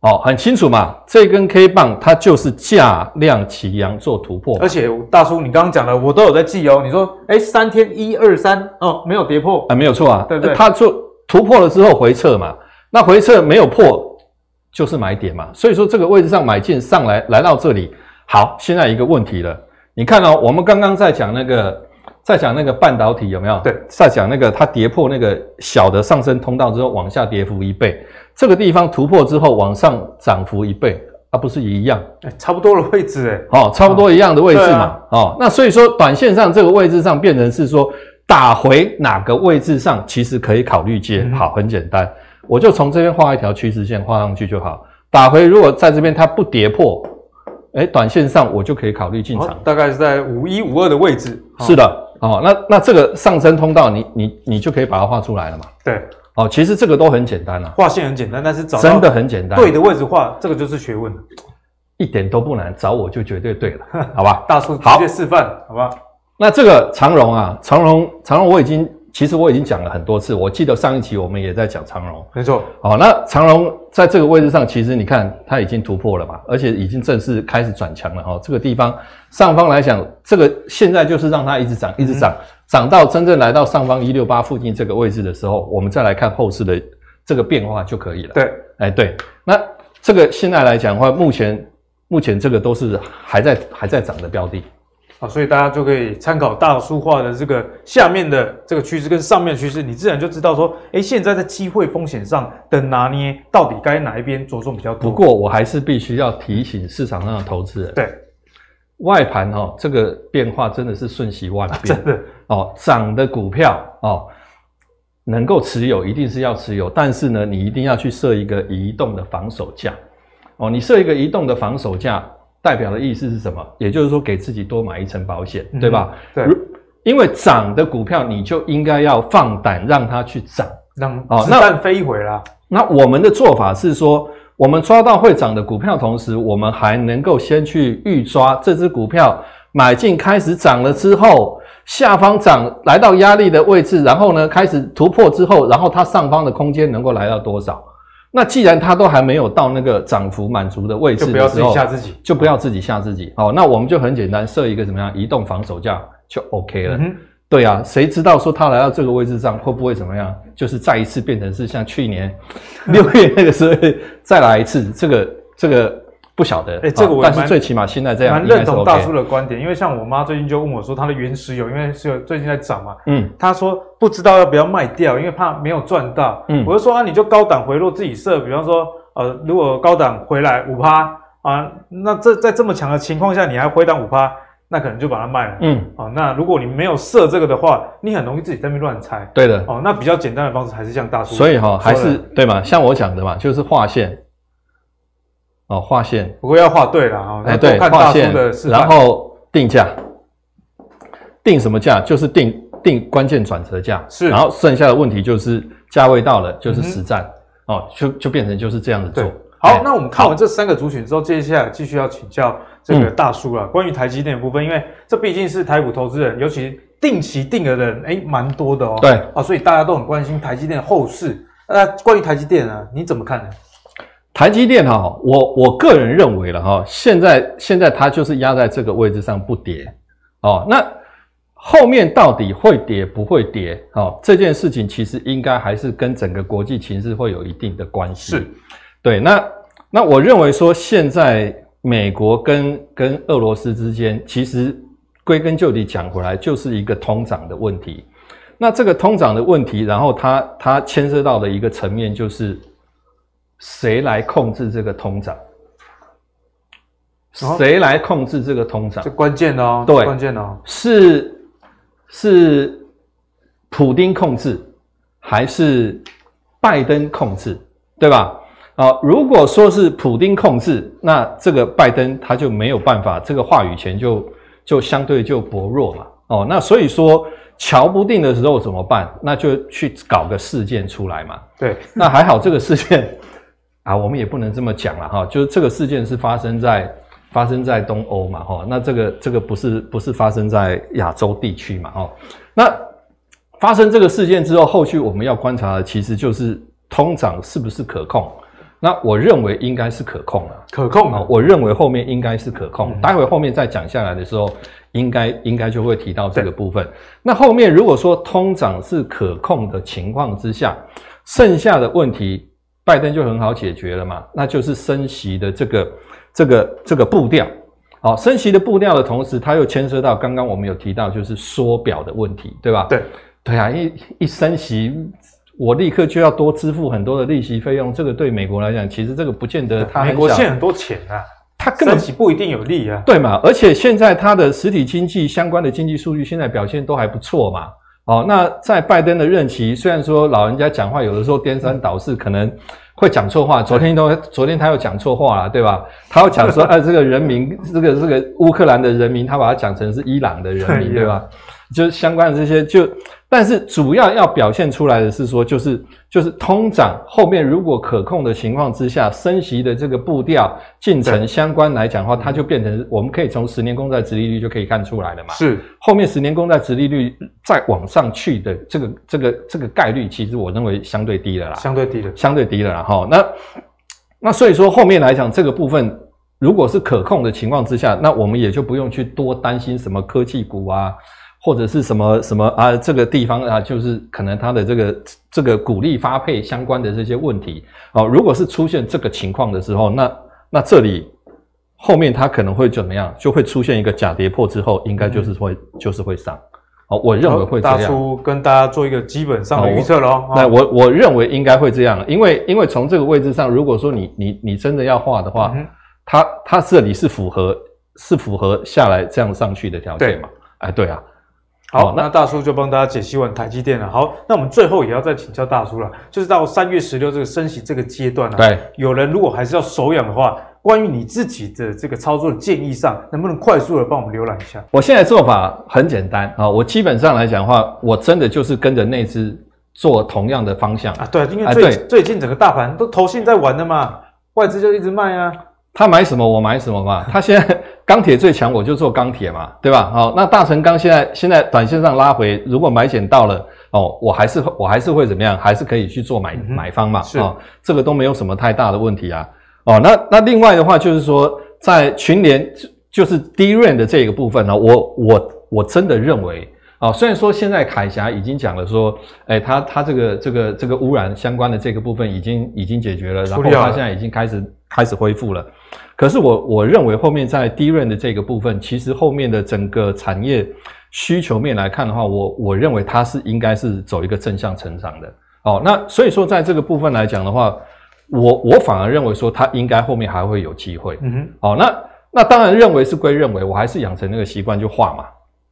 哦，很清楚嘛，这根 K 棒它就是价量齐扬做突破，而且大叔你刚刚讲的我都有在记哦。你说，诶三天一二三哦，没有跌破啊，没有错啊，对不对？它就突破了之后回撤嘛，那回撤没有破就是买点嘛，所以说这个位置上买进上来来到这里，好，现在一个问题了，你看哦，我们刚刚在讲那个。在讲那个半导体有没有？对，在讲那个它跌破那个小的上升通道之后，往下跌幅一倍，这个地方突破之后往上涨幅一倍，啊，不是一样？哎，差不多的位置，哎，哦，差不多一样的位置嘛，哦，哦，那所以说短线上这个位置上变成是说打回哪个位置上，其实可以考虑接，嗯、好，很简单，我就从这边画一条趋势线画上去就好，打回如果在这边它不跌破，哎，短线上我就可以考虑进场，哦，大概是在五一五二的位置，哦、是的。哦，那那这个上升通道你，你你你就可以把它画出来了嘛？对，哦，其实这个都很简单啊，画线很简单，但是找真的很简单，对的位置画，这个就是学问，一点都不难，找我就绝对对了，好吧？大叔直接示范，好吧？那这个长荣啊，长荣长荣我已经。其实我已经讲了很多次，我记得上一期我们也在讲长荣，没错。好，那长荣在这个位置上，其实你看它已经突破了嘛，而且已经正式开始转强了哈。这个地方上方来讲，这个现在就是让它一直涨，一直涨，涨到真正来到上方一六八附近这个位置的时候，我们再来看后市的这个变化就可以了。对，哎对，那这个现在来讲的话，目前目前这个都是还在还在涨的标的。啊，所以大家就可以参考大叔画的这个下面的这个趋势跟上面的趋势，你自然就知道说，诶，现在在机会风险上的拿捏，到底该哪一边着重比较多。不过我还是必须要提醒市场上的投资人，对，外盘哦，这个变化真的是瞬息万变，[LAUGHS] 的哦，涨的股票哦，能够持有一定是要持有，但是呢，你一定要去设一个移动的防守价，哦，你设一个移动的防守价。代表的意思是什么？也就是说，给自己多买一层保险，嗯、对吧？对，因为涨的股票，你就应该要放胆让它去涨，让子弹飞一回啦。那我们的做法是说，我们抓到会涨的股票，同时我们还能够先去预抓这只股票买进开始涨了之后，下方涨来到压力的位置，然后呢开始突破之后，然后它上方的空间能够来到多少？那既然它都还没有到那个涨幅满足的位置的时候，就不要自己吓自己，就不要自己吓自己。好，那我们就很简单设一个怎么样移动防守价就 OK 了。嗯、对啊，谁知道说他来到这个位置上会不会怎么样？就是再一次变成是像去年 [LAUGHS] 六月那个时候再来一次，这个这个。不晓得，哎、欸，这个我但是最起码现在这样，蛮认同大叔的观点，因为像我妈最近就问我说，她的原石油因为是最近在涨嘛，嗯，她说不知道要不要卖掉，因为怕没有赚到，嗯，我就说啊，你就高档回落自己设，比方说，呃，如果高档回来五趴啊，那这在这么强的情况下，你还回档五趴，那可能就把它卖了，嗯，哦，那如果你没有设这个的话，你很容易自己在那边乱猜，对的，哦、啊，那比较简单的方式还是像大叔，所以哈，还是对嘛，像我讲的嘛，就是画线。哦，画线，不过要画对了啊！哎，对，画线，然后定价，定什么价？就是定定关键转折价。是，然后剩下的问题就是价位到了就是实战、嗯、哦，就就变成就是这样子做。好，欸、那我们看完这三个族群之后，接下来继续要请教这个大叔了，嗯、关于台积电的部分，因为这毕竟是台股投资人，尤其定期定额的人，哎、欸，蛮多的哦。对啊，所以大家都很关心台积电的后市。那关于台积电呢，你怎么看呢？台积电哈，我我个人认为了哈，现在现在它就是压在这个位置上不跌哦。那后面到底会跌不会跌？哦，这件事情其实应该还是跟整个国际情势会有一定的关系。是，对。那那我认为说，现在美国跟跟俄罗斯之间，其实归根究底讲回来，就是一个通胀的问题。那这个通胀的问题，然后它它牵涉到的一个层面，就是谁来控制这个通胀？谁来控制这个通胀？这关键哦，对，关键哦，是。是普丁控制还是拜登控制，对吧？啊，如果说是普丁控制，那这个拜登他就没有办法，这个话语权就就相对就薄弱嘛。哦，那所以说瞧不定的时候怎么办？那就去搞个事件出来嘛。对，那还好这个事件 [LAUGHS] 啊，我们也不能这么讲了哈，就是这个事件是发生在。发生在东欧嘛，哈，那这个这个不是不是发生在亚洲地区嘛，哈，那发生这个事件之后，后续我们要观察的其实就是通胀是不是可控？那我认为应该是可控的，可控啊，我认为后面应该是可控。嗯、待会后面再讲下来的时候，应该应该就会提到这个部分。那后面如果说通胀是可控的情况之下，剩下的问题拜登就很好解决了嘛，那就是升息的这个。这个这个步调，好，升息的步调的同时，它又牵涉到刚刚我们有提到，就是缩表的问题，对吧？对，对啊，一一升息，我立刻就要多支付很多的利息费用，这个对美国来讲，其实这个不见得美国欠很多钱啊，它根本不一定有利啊，对嘛？而且现在它的实体经济相关的经济数据现在表现都还不错嘛，哦，那在拜登的任期，虽然说老人家讲话有的时候颠三倒四，可能。会讲错话，昨天都昨天他又讲错话了，对吧？他又讲说，哎、[LAUGHS] 啊，这个人民，这个这个乌克兰的人民，他把它讲成是伊朗的人民，对吧？就是相关的这些就。但是主要要表现出来的是说，就是就是通胀后面如果可控的情况之下，升息的这个步调进程相关来讲的话，它就变成我们可以从十年公债殖利率就可以看出来了嘛。是后面十年公债殖利率再往上去的这个这个这个概率，其实我认为相对低了啦。相对低了，相对低了啦。哈，那那所以说后面来讲这个部分，如果是可控的情况之下，那我们也就不用去多担心什么科技股啊。或者是什么什么啊，这个地方啊，就是可能它的这个这个鼓励发配相关的这些问题哦。如果是出现这个情况的时候，那那这里后面它可能会怎么样？就会出现一个假跌破之后，应该就是会、嗯、就是会上。哦，我认为会这样。大叔跟大家做一个基本上的预测喽。那我我认为应该会这样，因为因为从这个位置上，如果说你你你真的要画的话，嗯、它它这里是符合是符合下来这样上去的条件嘛？哎，对啊。好，那大叔就帮大家解析完台积电了。好，那我们最后也要再请教大叔了，就是到三月十六这个升息这个阶段啊，对，有人如果还是要手痒的话，关于你自己的这个操作的建议上，能不能快速的帮我们浏览一下？我现在做法很简单啊，我基本上来讲的话，我真的就是跟着内资做同样的方向啊。对，因为最最近整个大盘都投信在玩的嘛，外资就一直卖啊。他买什么我买什么嘛，[LAUGHS] 他现在钢铁最强，我就做钢铁嘛，对吧？好，那大成钢现在现在短线上拉回，如果买点到了哦，我还是我还是会怎么样？还是可以去做买、嗯、买方嘛，是哦，这个都没有什么太大的问题啊。哦，那那另外的话就是说，在群联就是 DRAM 的这个部分呢，我我我真的认为啊、哦，虽然说现在凯霞已经讲了说，哎，他他这个这个这个污染相关的这个部分已经已经解决了，然后他现在已经开始开始恢复了。可是我我认为后面在 DRAM 的这个部分，其实后面的整个产业需求面来看的话，我我认为它是应该是走一个正向成长的。哦，那所以说在这个部分来讲的话，我我反而认为说它应该后面还会有机会。嗯哼。哦，那那当然认为是归认为，我还是养成那个习惯就画嘛。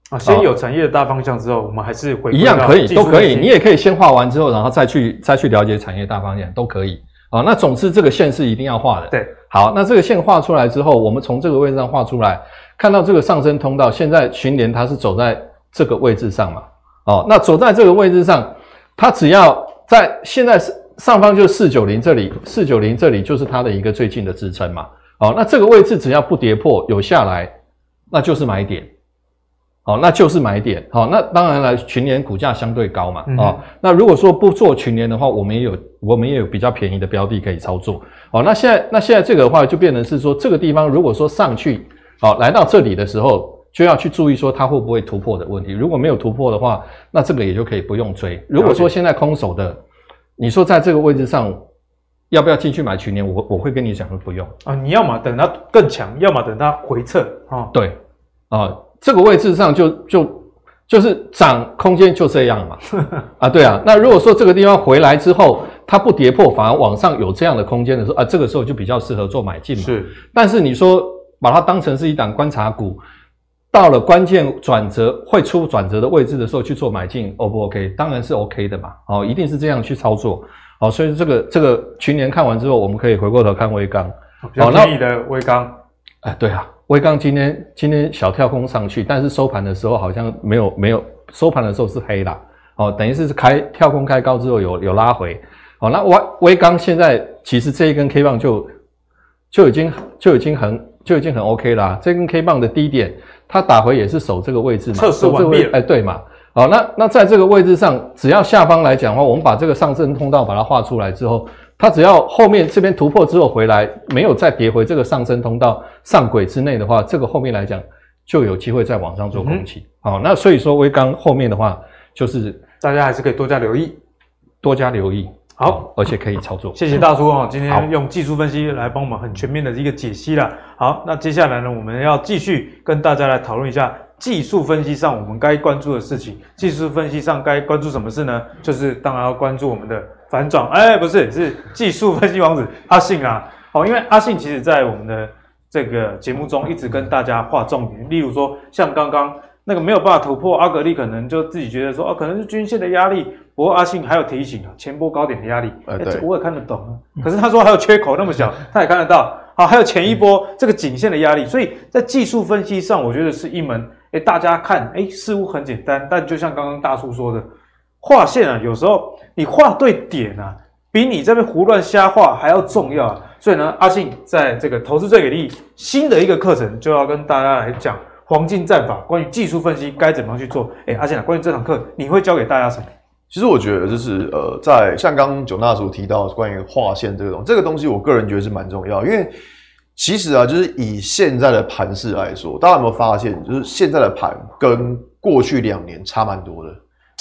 啊，先有产业的大方向之后，我们还是会一样可以都可以，你也可以先画完之后，然后再去再去了解产业大方向都可以。啊，那总之这个线是一定要画的。对，好，那这个线画出来之后，我们从这个位置上画出来，看到这个上升通道，现在群联它是走在这个位置上嘛？哦，那走在这个位置上，它只要在现在是上方就是四九零这里，四九零这里就是它的一个最近的支撑嘛。哦，那这个位置只要不跌破，有下来，那就是买点。哦，那就是买点。好，那当然了，群联股价相对高嘛。哦，那如果说不做群联的话，我们也有我们也有比较便宜的标的可以操作。哦，那现在那现在这个的话就变成是说，这个地方如果说上去，好，来到这里的时候，就要去注意说它会不会突破的问题。如果没有突破的话，那这个也就可以不用追。如果说现在空手的，你说在这个位置上要不要进去买群联？我我会跟你讲说不用啊，你要么等它更强，要么等它回撤啊。对啊，这个位置上就就就是涨空间就这样嘛 [LAUGHS] 啊，对啊。那如果说这个地方回来之后它不跌破，反而往上有这样的空间的时候啊，这个时候就比较适合做买进嘛。是，但是你说把它当成是一档观察股。到了关键转折会出转折的位置的时候去做买进，O 不 OK？当然是 OK 的嘛，哦，一定是这样去操作，哦，所以这个这个群联看完之后，我们可以回过头看微刚，比较便宜的微刚，哎，对啊，威刚今天今天小跳空上去，但是收盘的时候好像没有没有收盘的时候是黑啦，哦，等于是开跳空开高之后有有拉回，哦，那威威刚现在其实这一根 K 棒就就已经就已经很就已经很 OK 啦，这根 K 棒的低点。它打回也是守这个位置嘛，测试完毕，哎，对嘛，好，那那在这个位置上，只要下方来讲的话，我们把这个上升通道把它画出来之后，它只要后面这边突破之后回来，没有再跌回这个上升通道上轨之内的话，这个后面来讲就有机会再往上做攻击。好、嗯，那所以说微刚后面的话，就是大家还是可以多加留意，多加留意。好，而且可以操作。谢谢大叔哦，今天用技术分析来帮我们很全面的一个解析了。好，那接下来呢，我们要继续跟大家来讨论一下技术分析上我们该关注的事情。技术分析上该关注什么事呢？就是当然要关注我们的反转。哎，不是，是技术分析王子阿信啊。好，因为阿信其实在我们的这个节目中一直跟大家画重点，例如说像刚刚。那个没有办法突破，阿格力可能就自己觉得说，哦，可能是均线的压力。不过阿信还有提醒啊，前波高点的压力，哎、欸，这我也看得懂啊。可是他说还有缺口那么小，他也看得到。好，还有前一波这个颈线的压力，所以在技术分析上，我觉得是一门，哎，大家看，哎，似乎很简单，但就像刚刚大叔说的，画线啊，有时候你画对点啊，比你这边胡乱瞎画还要重要啊。所以呢，阿信在这个投资最给力新的一个课程，就要跟大家来讲。黄金战法，关于技术分析该怎么样去做？哎、阿信啊，关于这堂课，你会教给大家什么？其实我觉得就是呃，在像刚刚九大叔提到关于画线这个东，这个东西我个人觉得是蛮重要，因为其实啊，就是以现在的盘势来说，大家有没有发现，就是现在的盘跟过去两年差蛮多的。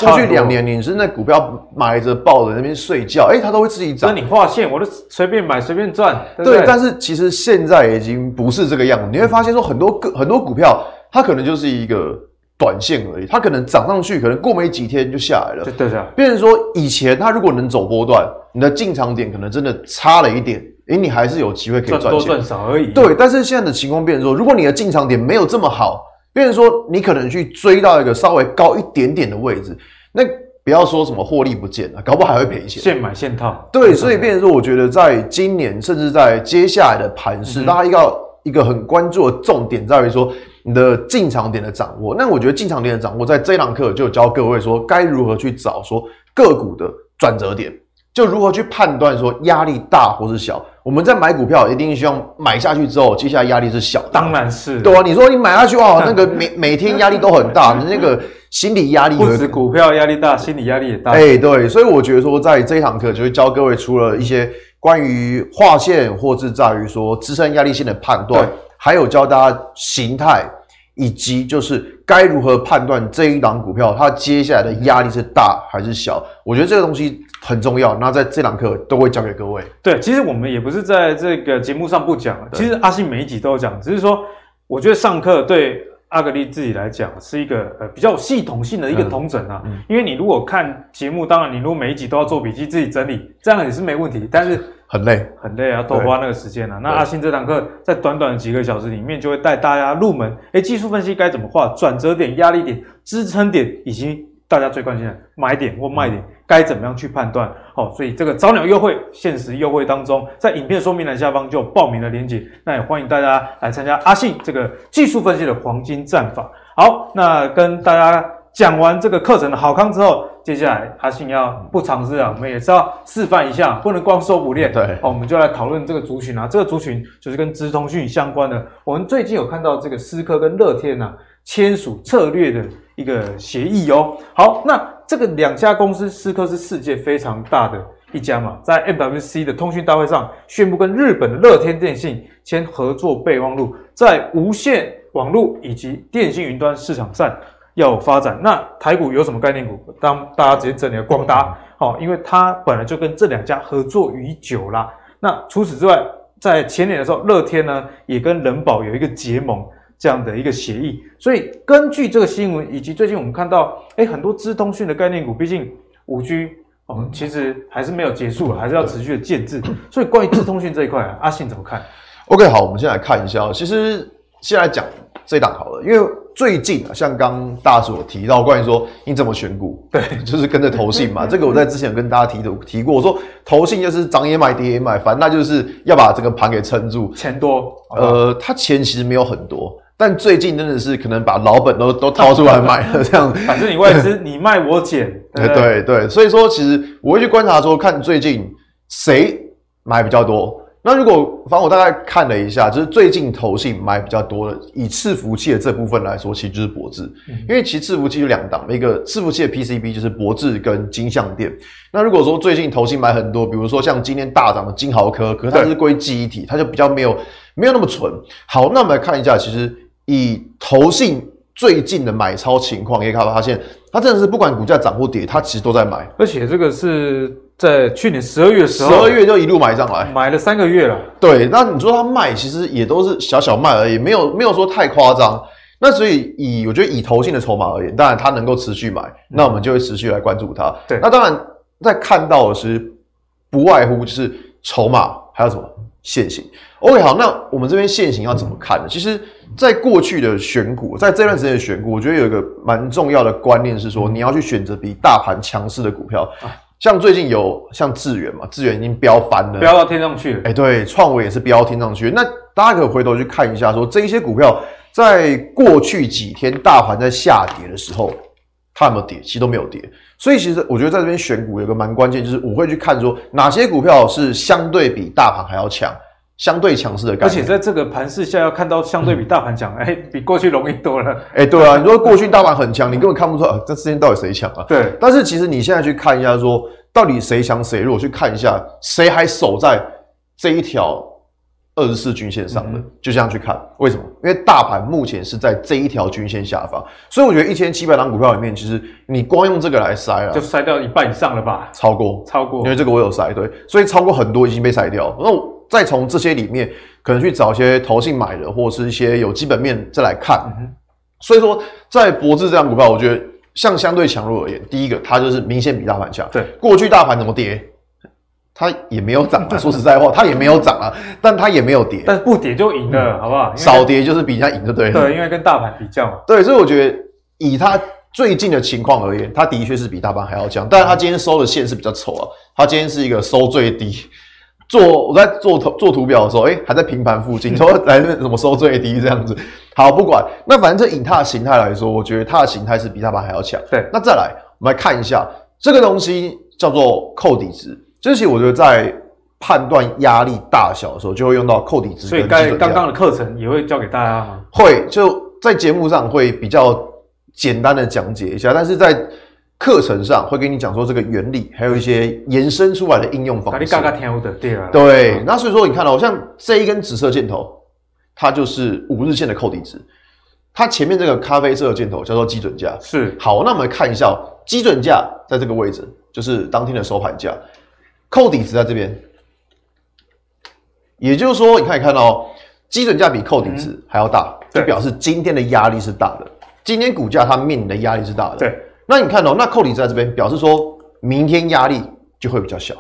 过去两年你是那股票买着抱着那边睡觉，哎、欸，它都会自己涨。那你画线，我就随便买随便赚。对，对，但是其实现在已经不是这个样子。你会发现说很多个很多股票。它可能就是一个短线而已，它可能涨上去，可能过没几天就下来了。对对对。变成说以前它如果能走波段，你的进场点可能真的差了一点，诶，你还是有机会可以赚钱。赚多赚少而已。对，但是现在的情况变成说，如果你的进场点没有这么好，变成说你可能去追到一个稍微高一点点的位置，那不要说什么获利不见了，搞不好还会赔钱。现买现套。对，所以变成说，我觉得在今年甚至在接下来的盘势，嗯、大家要一个很关注的重点在于说。你的进场点的掌握，那我觉得进场点的掌握，在这堂课就教各位说该如何去找说个股的转折点，就如何去判断说压力大或是小。我们在买股票一定希望买下去之后，接下来压力是小的。当然是，对啊，你说你买下去哦，那个每 [LAUGHS] 每天压力都很大，你那个心理压力 [LAUGHS] 不止股票压力大，心理压力也大。哎、欸，对，所以我觉得说在这一堂课就会教各位除了一些关于划线，或是在于说支撑压力线的判断，还有教大家形态。以及就是该如何判断这一档股票它接下来的压力是大还是小？我觉得这个东西很重要。那在这堂课都会教给各位。对，其实我们也不是在这个节目上不讲，其实阿信每一集都有讲，只是说我觉得上课对阿格力自己来讲是一个呃比较系统性的一个统整啊。因为你如果看节目，当然你如果每一集都要做笔记自己整理，这样也是没问题，但是。很累，很累啊，多花那个时间啊。那阿信这堂课在短短的几个小时里面，就会带大家入门。诶，技术分析该怎么画？转折点、压力点、支撑点，以及大家最关心的买点或卖点，该怎么样去判断？好，所以这个早鸟优惠、限时优惠当中，在影片说明栏下方就有报名的链接。那也欢迎大家来参加阿信这个技术分析的黄金战法。好，那跟大家。讲完这个课程的好康之后，接下来阿信要不尝试啊，我们也是要示范一下，不能光说不练。对，好，我们就来讨论这个族群啊，这个族群就是跟资通讯相关的。我们最近有看到这个思科跟乐天啊签署策略的一个协议哦。好，那这个两家公司，思科是世界非常大的一家嘛，在 MWC 的通讯大会上宣布跟日本的乐天电信签合作备忘录，在无线。网络以及电信云端市场上要发展。那台股有什么概念股？当大家直接整理了光达，好，因为它本来就跟这两家合作已久啦。那除此之外，在前年的时候，乐天呢也跟人保有一个结盟这样的一个协议。所以根据这个新闻，以及最近我们看到，哎，很多资通讯的概念股，毕竟五 G。哦，其实还是没有结束，还是要持续的建制。所以关于资通讯这一块啊，[COUGHS] 阿信怎么看？OK，好，我们先来看一下。其实先来讲这一档好了，因为最近啊，像刚大师有提到关于说你怎么选股，对，[LAUGHS] 就是跟着投信嘛。[LAUGHS] 这个我在之前有跟大家提的提过，我说投信就是涨也买，跌也买，反正那就是要把这个盘给撑住。钱多，呃，他钱其实没有很多。但最近真的是可能把老本都都掏出来买了 [LAUGHS] 这样子，反正你外资你卖我捡，[LAUGHS] 对对对，所以说其实我会去观察说，看最近谁买比较多。那如果反正我大概看了一下，就是最近投信买比较多的，以伺服器的这部分来说，其实就是博智，因为其实伺服器有两档，一个伺服器的 PCB 就是博智跟金相电。那如果说最近投信买很多，比如说像今天大涨的金豪科，可是它是归记忆体，它就比较没有没有那么纯。好，那我们来看一下，其实。以投信最近的买超情况，可以看到发现，它真的是不管股价涨或跌，它其实都在买。而且这个是在去年十二月时候，十二月就一路买上来，买了三个月了。对，那你说它卖，其实也都是小小卖而已，没有没有说太夸张。那所以以我觉得以投信的筹码而言，当然它能够持续买，那我们就会持续来关注它。对，那当然在看到的是不外乎就是筹码，还有什么？线型，OK，好，那我们这边线型要怎么看呢？其实，在过去的选股，在这段时间的选股，我觉得有一个蛮重要的观念是说，你要去选择比大盘强势的股票。像最近有像智远嘛，智远已经飙翻了，飙到天上去了。哎，对，创维也是飙到天上去。那大家可以回头去看一下，说这一些股票在过去几天大盘在下跌的时候，它有没有跌？其实都没有跌。所以其实我觉得在这边选股有个蛮关键，就是我会去看说哪些股票是相对比大盘还要强，相对强势的概念。而且在这个盘势下要看到相对比大盘强，哎、嗯，比过去容易多了。哎，对啊，你说过去大盘很强，你根本看不出来这之间到底谁强啊？对。但是其实你现在去看一下说，说到底谁强谁弱，去看一下谁还守在这一条。二十四均线上的，就这样去看，为什么？因为大盘目前是在这一条均线下方，所以我觉得一千七百档股票里面，其实你光用这个来筛啊，就筛掉一半以上了吧？超过，超过，因为这个我有筛，对，所以超过很多已经被筛掉。那我再从这些里面，可能去找一些投信买的，或者是一些有基本面再来看。所以说，在博智这张股票，我觉得像相对强弱而言，第一个它就是明显比大盘强。对，过去大盘怎么跌？它也没有涨啊，说实在话，它也没有涨啊，但它也没有跌，但是不跌就赢了，好不好？少跌就是比人家赢，就对了。对，因为跟大盘比较嘛。对，所以我觉得以它最近的情况而言，它的确是比大盘还要强。但是它今天收的线是比较丑啊，它今天是一个收最低。做我在做图做图表的时候，哎，还在平盘附近，说来怎么收最低这样子。好，不管那反正这以它的形态来说，我觉得它的形态是比大盘还要强。对，那再来我们来看一下这个东西叫做扣底值。这些我觉得在判断压力大小的时候，就会用到扣底值。所以该刚刚的课程也会教给大家吗？会，就在节目上会比较简单的讲解一下，但是在课程上会跟你讲说这个原理，还有一些延伸出来的应用方式。你刚刚听的对啊。对，那所以说你看到像这一根紫色箭头，它就是五日线的扣底值。它前面这个咖啡色的箭头叫做基准价。是。好，那我们看一下基准价在这个位置，就是当天的收盘价。扣底值在这边，也就是说，你可以看到基准价比扣底值还要大，就表示今天的压力是大的。今天股价它面临的压力是大的。对，那你看哦那扣底值在这边，表示说明天压力就会比较小。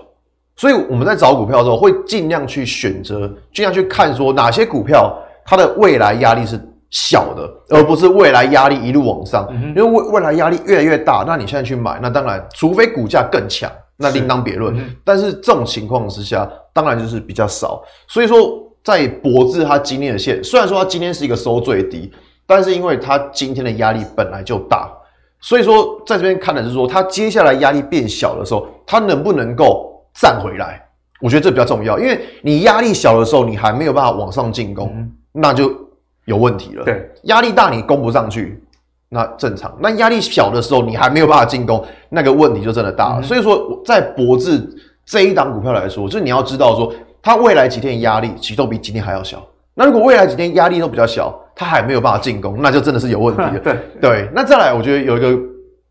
所以我们在找股票的时候，会尽量去选择，尽量去看说哪些股票它的未来压力是小的，而不是未来压力一路往上。因为未未来压力越来越大，那你现在去买，那当然除非股价更强。那另当别论，嗯，但是这种情况之下，当然就是比较少。所以说，在博智它今天的线，虽然说它今天是一个收最低，但是因为它今天的压力本来就大，所以说在这边看的是说，它接下来压力变小的时候，它能不能够站回来？我觉得这比较重要，因为你压力小的时候，你还没有办法往上进攻，嗯，那就有问题了。对，压力大你攻不上去。那正常，那压力小的时候，你还没有办法进攻，那个问题就真的大了。嗯、所以说，在博智这一档股票来说，就是你要知道说，它未来几天压力其实都比今天还要小。那如果未来几天压力都比较小，它还没有办法进攻，那就真的是有问题了。[LAUGHS] 对对，那再来，我觉得有一个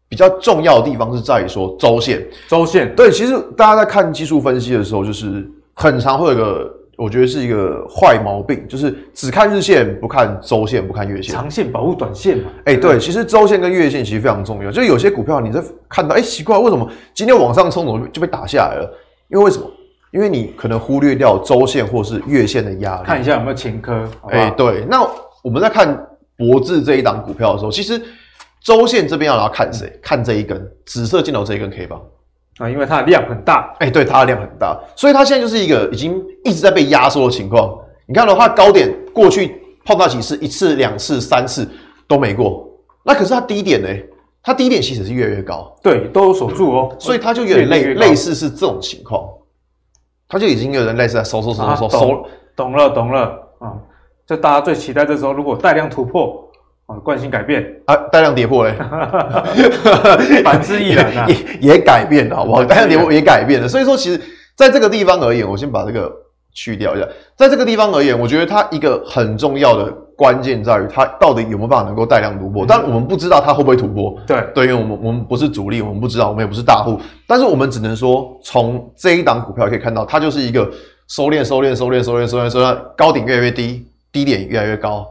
比较重要的地方是在于说周线。周线对，其实大家在看技术分析的时候，就是很常会有一个，我觉得是一个坏毛病，就是只看日线，不看周线，不看月线。长线保护短线嘛。哎、欸，对，其实周线跟月线其实非常重要。就有些股票你在看到，哎、欸，奇怪，为什么今天往上冲，怎么就被打下来了？因为为什么？因为你可能忽略掉周线或是月线的压力。看一下有没有前科。哎、欸，对。那我们在看博智这一档股票的时候，其实周线这边要来看谁？看这一根紫色箭头这一根 K 棒啊，因为它的量很大。哎、欸，对，它的量很大，所以它现在就是一个已经一直在被压缩的情况。你看的话，高点过去碰到几次？一次、两次、三次都没过。那可是它低点呢？它低点其实是越来越高。对，都有守住哦。所以它就有点类类似是这种情况。它就已经有人类似在收收收收收，懂懂了懂了啊！就大家最期待这时候，如果带量突破啊，惯性改变。啊，带量跌破嘞，[LAUGHS] 反之亦然啊，[LAUGHS] 也也改变了，好不好？带量跌破也改变了，所以说其实在这个地方而言，我先把这个去掉一下，在这个地方而言，我觉得它一个很重要的。关键在于它到底有没有办法能够带量突破，但我们不知道它会不会突破。对。对，因为我们我们不是主力，我们不知道，我们也不是大户，但是我们只能说，从这一档股票可以看到，它就是一个收敛、收敛、收敛、收敛、收敛、收敛，高点越来越低，低点越来越高，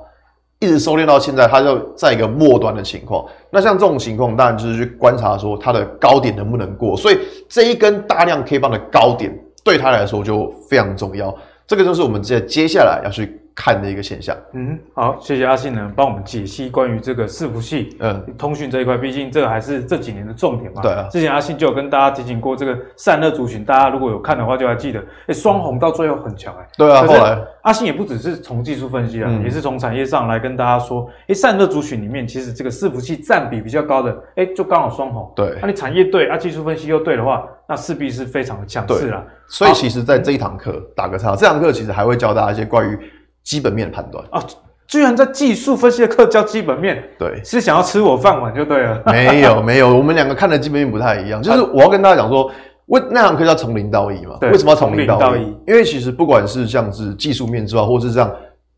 一直收敛到现在，它就在一个末端的情况。那像这种情况，当然就是去观察说它的高点能不能过。所以这一根大量 K 棒的高点，对它来说就非常重要。这个就是我们接接下来要去。看的一个现象，嗯，好，谢谢阿信能，帮我们解析关于这个伺服器，嗯，通讯这一块，毕竟这个还是这几年的重点嘛。对啊，之前阿信就有跟大家提醒过，这个散热族群，大家如果有看的话，就还记得，哎，双红到最后很强，哎，对啊，后来。阿信也不只是从技术分析啊，嗯、也是从产业上来跟大家说，哎，散热族群里面，其实这个伺服器占比比较高的，哎，就刚好双红，对，那、啊、你产业对，啊，技术分析又对的话，那势必是非常的强势啦。所以其实，在这一堂课打个岔，这堂课其实还会教大家一些关于。基本面判断啊，居然在技术分析的课教基本面，对，是想要吃我饭碗就对了。没有 [LAUGHS] 没有，我们两个看的基本面不太一样。就是我要跟大家讲说，为那堂课叫从零到一嘛，对为什么要从零到一？因为其实不管是像是技术面之外，或是这样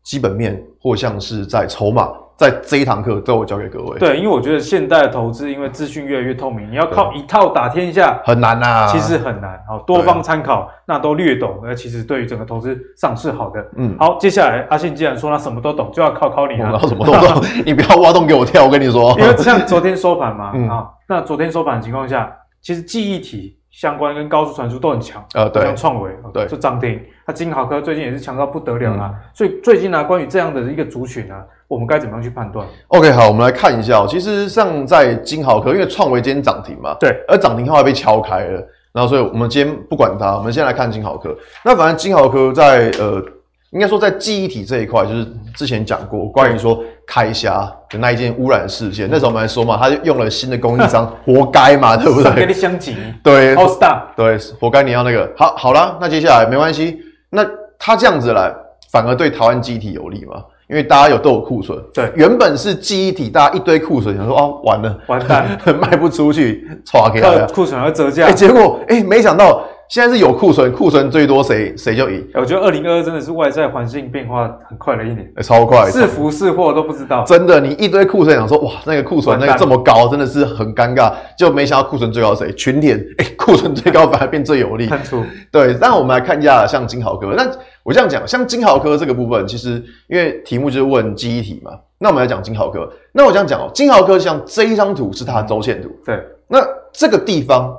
基本面，或像是在筹码。在这一堂课都会教给各位。对，因为我觉得现代的投资，因为资讯越来越透明，你要靠一套打天下很难呐。其实很难，好，多方参考，那都略懂，那其实对于整个投资上是好的。嗯，好，接下来阿信既然说他什么都懂，就要考考你了。然后什么都懂，[LAUGHS] 你不要挖洞给我跳，我跟你说。因为像昨天收盘嘛，啊，那昨天收盘的情况下，其实记忆体相关跟高速传输都很强。呃，对，像创维，对，就涨停。那金豪科最近也是强到不得了啦。所以最近呢，关于这样的一个族群呢。我们该怎么样去判断？OK，好，我们来看一下。其实像在金豪科，因为创维今天涨停嘛，对，而涨停后来被敲开了，然后所以我们今天不管它，我们先来看金豪科。那反正金豪科在呃，应该说在记忆体这一块，就是之前讲过关于说开虾的那一件污染事件，那时候我们还说嘛，他就用了新的供应商，[LAUGHS] 活该嘛，对不对？给你相急，对，All Star，对，活该你要那个。好，好啦，那接下来没关系，那他这样子来，反而对台湾记忆体有利嘛？因为大家有都有库存，对，原本是记忆体，大家一堆库存，想说哦，完了，完蛋，[LAUGHS] 卖不出去，垮给他，库存要折价，哎，结果哎，没想到。现在是有库存，库存最多谁谁就赢。我觉得二零二二真的是外在环境变化很快的一年，欸、超快，是福是祸都不知道。真的，你一堆库存，想说哇，那个库存那个这么高，真的是很尴尬。就没想到库存最高谁？群联，[LAUGHS] 哎、欸，库存最高反而变最有利。看出对，那我们来看一下像金豪科。那我这样讲，像金豪科这个部分，其实因为题目就是问记忆体嘛，那我们来讲金豪科。那我这样讲哦，金豪科像这一张图是它的周线图，对，那这个地方。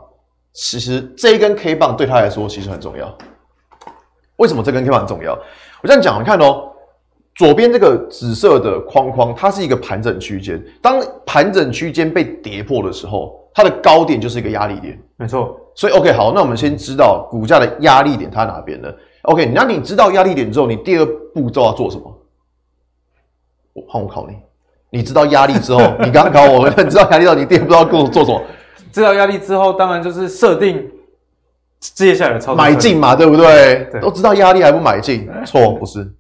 其实这一根 K 棒对他来说其实很重要。为什么这根 K 棒很重要？我这样讲，你看哦，左边这个紫色的框框，它是一个盘整区间。当盘整区间被跌破的时候，它的高点就是一个压力点。没错。所以 OK，好，那我们先知道股价的压力点它哪边呢？OK，那你知道压力点之后，你第二步骤要做什么？我换我考你，你知道压力之后，[LAUGHS] 你刚刚考我，你知道压力之后，你第二步要跟我做什么？知道压力之后，当然就是设定接下来的操作。买进嘛，对不对？对，都知道压力还不买进，错不是？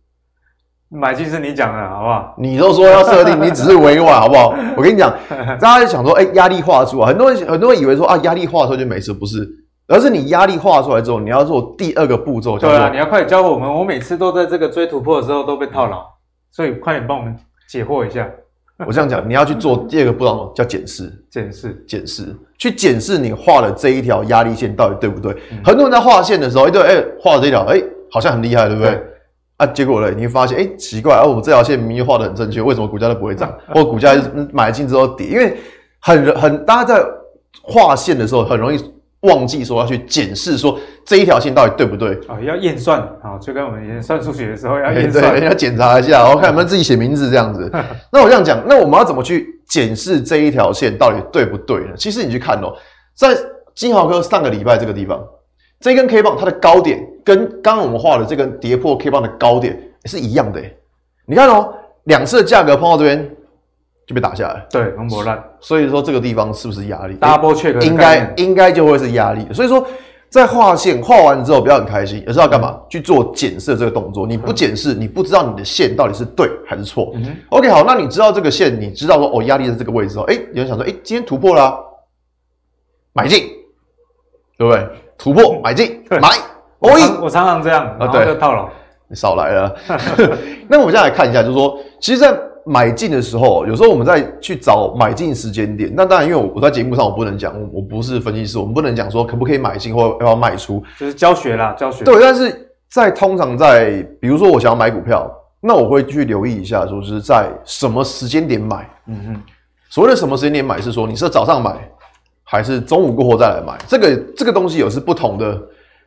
买进是你讲的，好不好？你都说要设定，你只是委婉，好不好？[LAUGHS] 我跟你讲，大家就想说，哎、欸，压力画出来，很多人很多人以为说啊，压力画出来就没事，不是？而是你压力画出来之后，你要做第二个步骤，对啊，你要快点教我们。我每次都在这个追突破的时候都被套牢，所以快点帮我们解惑一下。[LAUGHS] 我这样讲，你要去做第二个步骤，叫检视。检视，检视，去检视你画的这一条压力线到底对不对？嗯、很多人在画线的时候，哎，对，哎，画的这条，哎，好像很厉害，对不对？对啊，结果呢，你会发现，哎，奇怪，啊，我们这条线明明画的很正确，为什么股价都不会涨，或股价买进之后跌？因为很很，大家在画线的时候很容易。忘记说要去检视说这一条线到底对不对啊、哦？要验算啊，就跟我们以前算数学的时候要验算，对，[LAUGHS] 要检查一下，然后 [LAUGHS] 看有没有自己写名字这样子。那我这样讲，那我们要怎么去检视这一条线到底对不对呢？其实你去看哦，在金豪哥上个礼拜这个地方，这根 K 棒它的高点跟刚刚我们画的这根跌破 K 棒的高点是一样的。你看哦，两次的价格碰到这边。就被打下来，对，很磨烂。所以说这个地方是不是压力？Double check 应该应该就会是压力。所以说在画线画完之后不要很开心，而是要干嘛？去做检视这个动作。你不检视，你不知道你的线到底是对还是错。嗯、OK，好，那你知道这个线，你知道说哦压力在这个位置哦。哎，有人想说，哎，今天突破了、啊，买进，对不对？突破买进买。我常我常常这样啊，对，套牢，你少来了。[LAUGHS] 那我们现在来看一下，就是说，其实，在买进的时候，有时候我们在去找买进时间点。那当然，因为我我在节目上我不能讲，我不是分析师，我们不能讲说可不可以买进或要不要卖出，就是教学啦，教学。对，但是在通常在，比如说我想要买股票，那我会去留意一下，说是在什么时间点买。嗯哼，所谓的什么时间点买，是说你是早上买，还是中午过后再来买？这个这个东西有是不同的。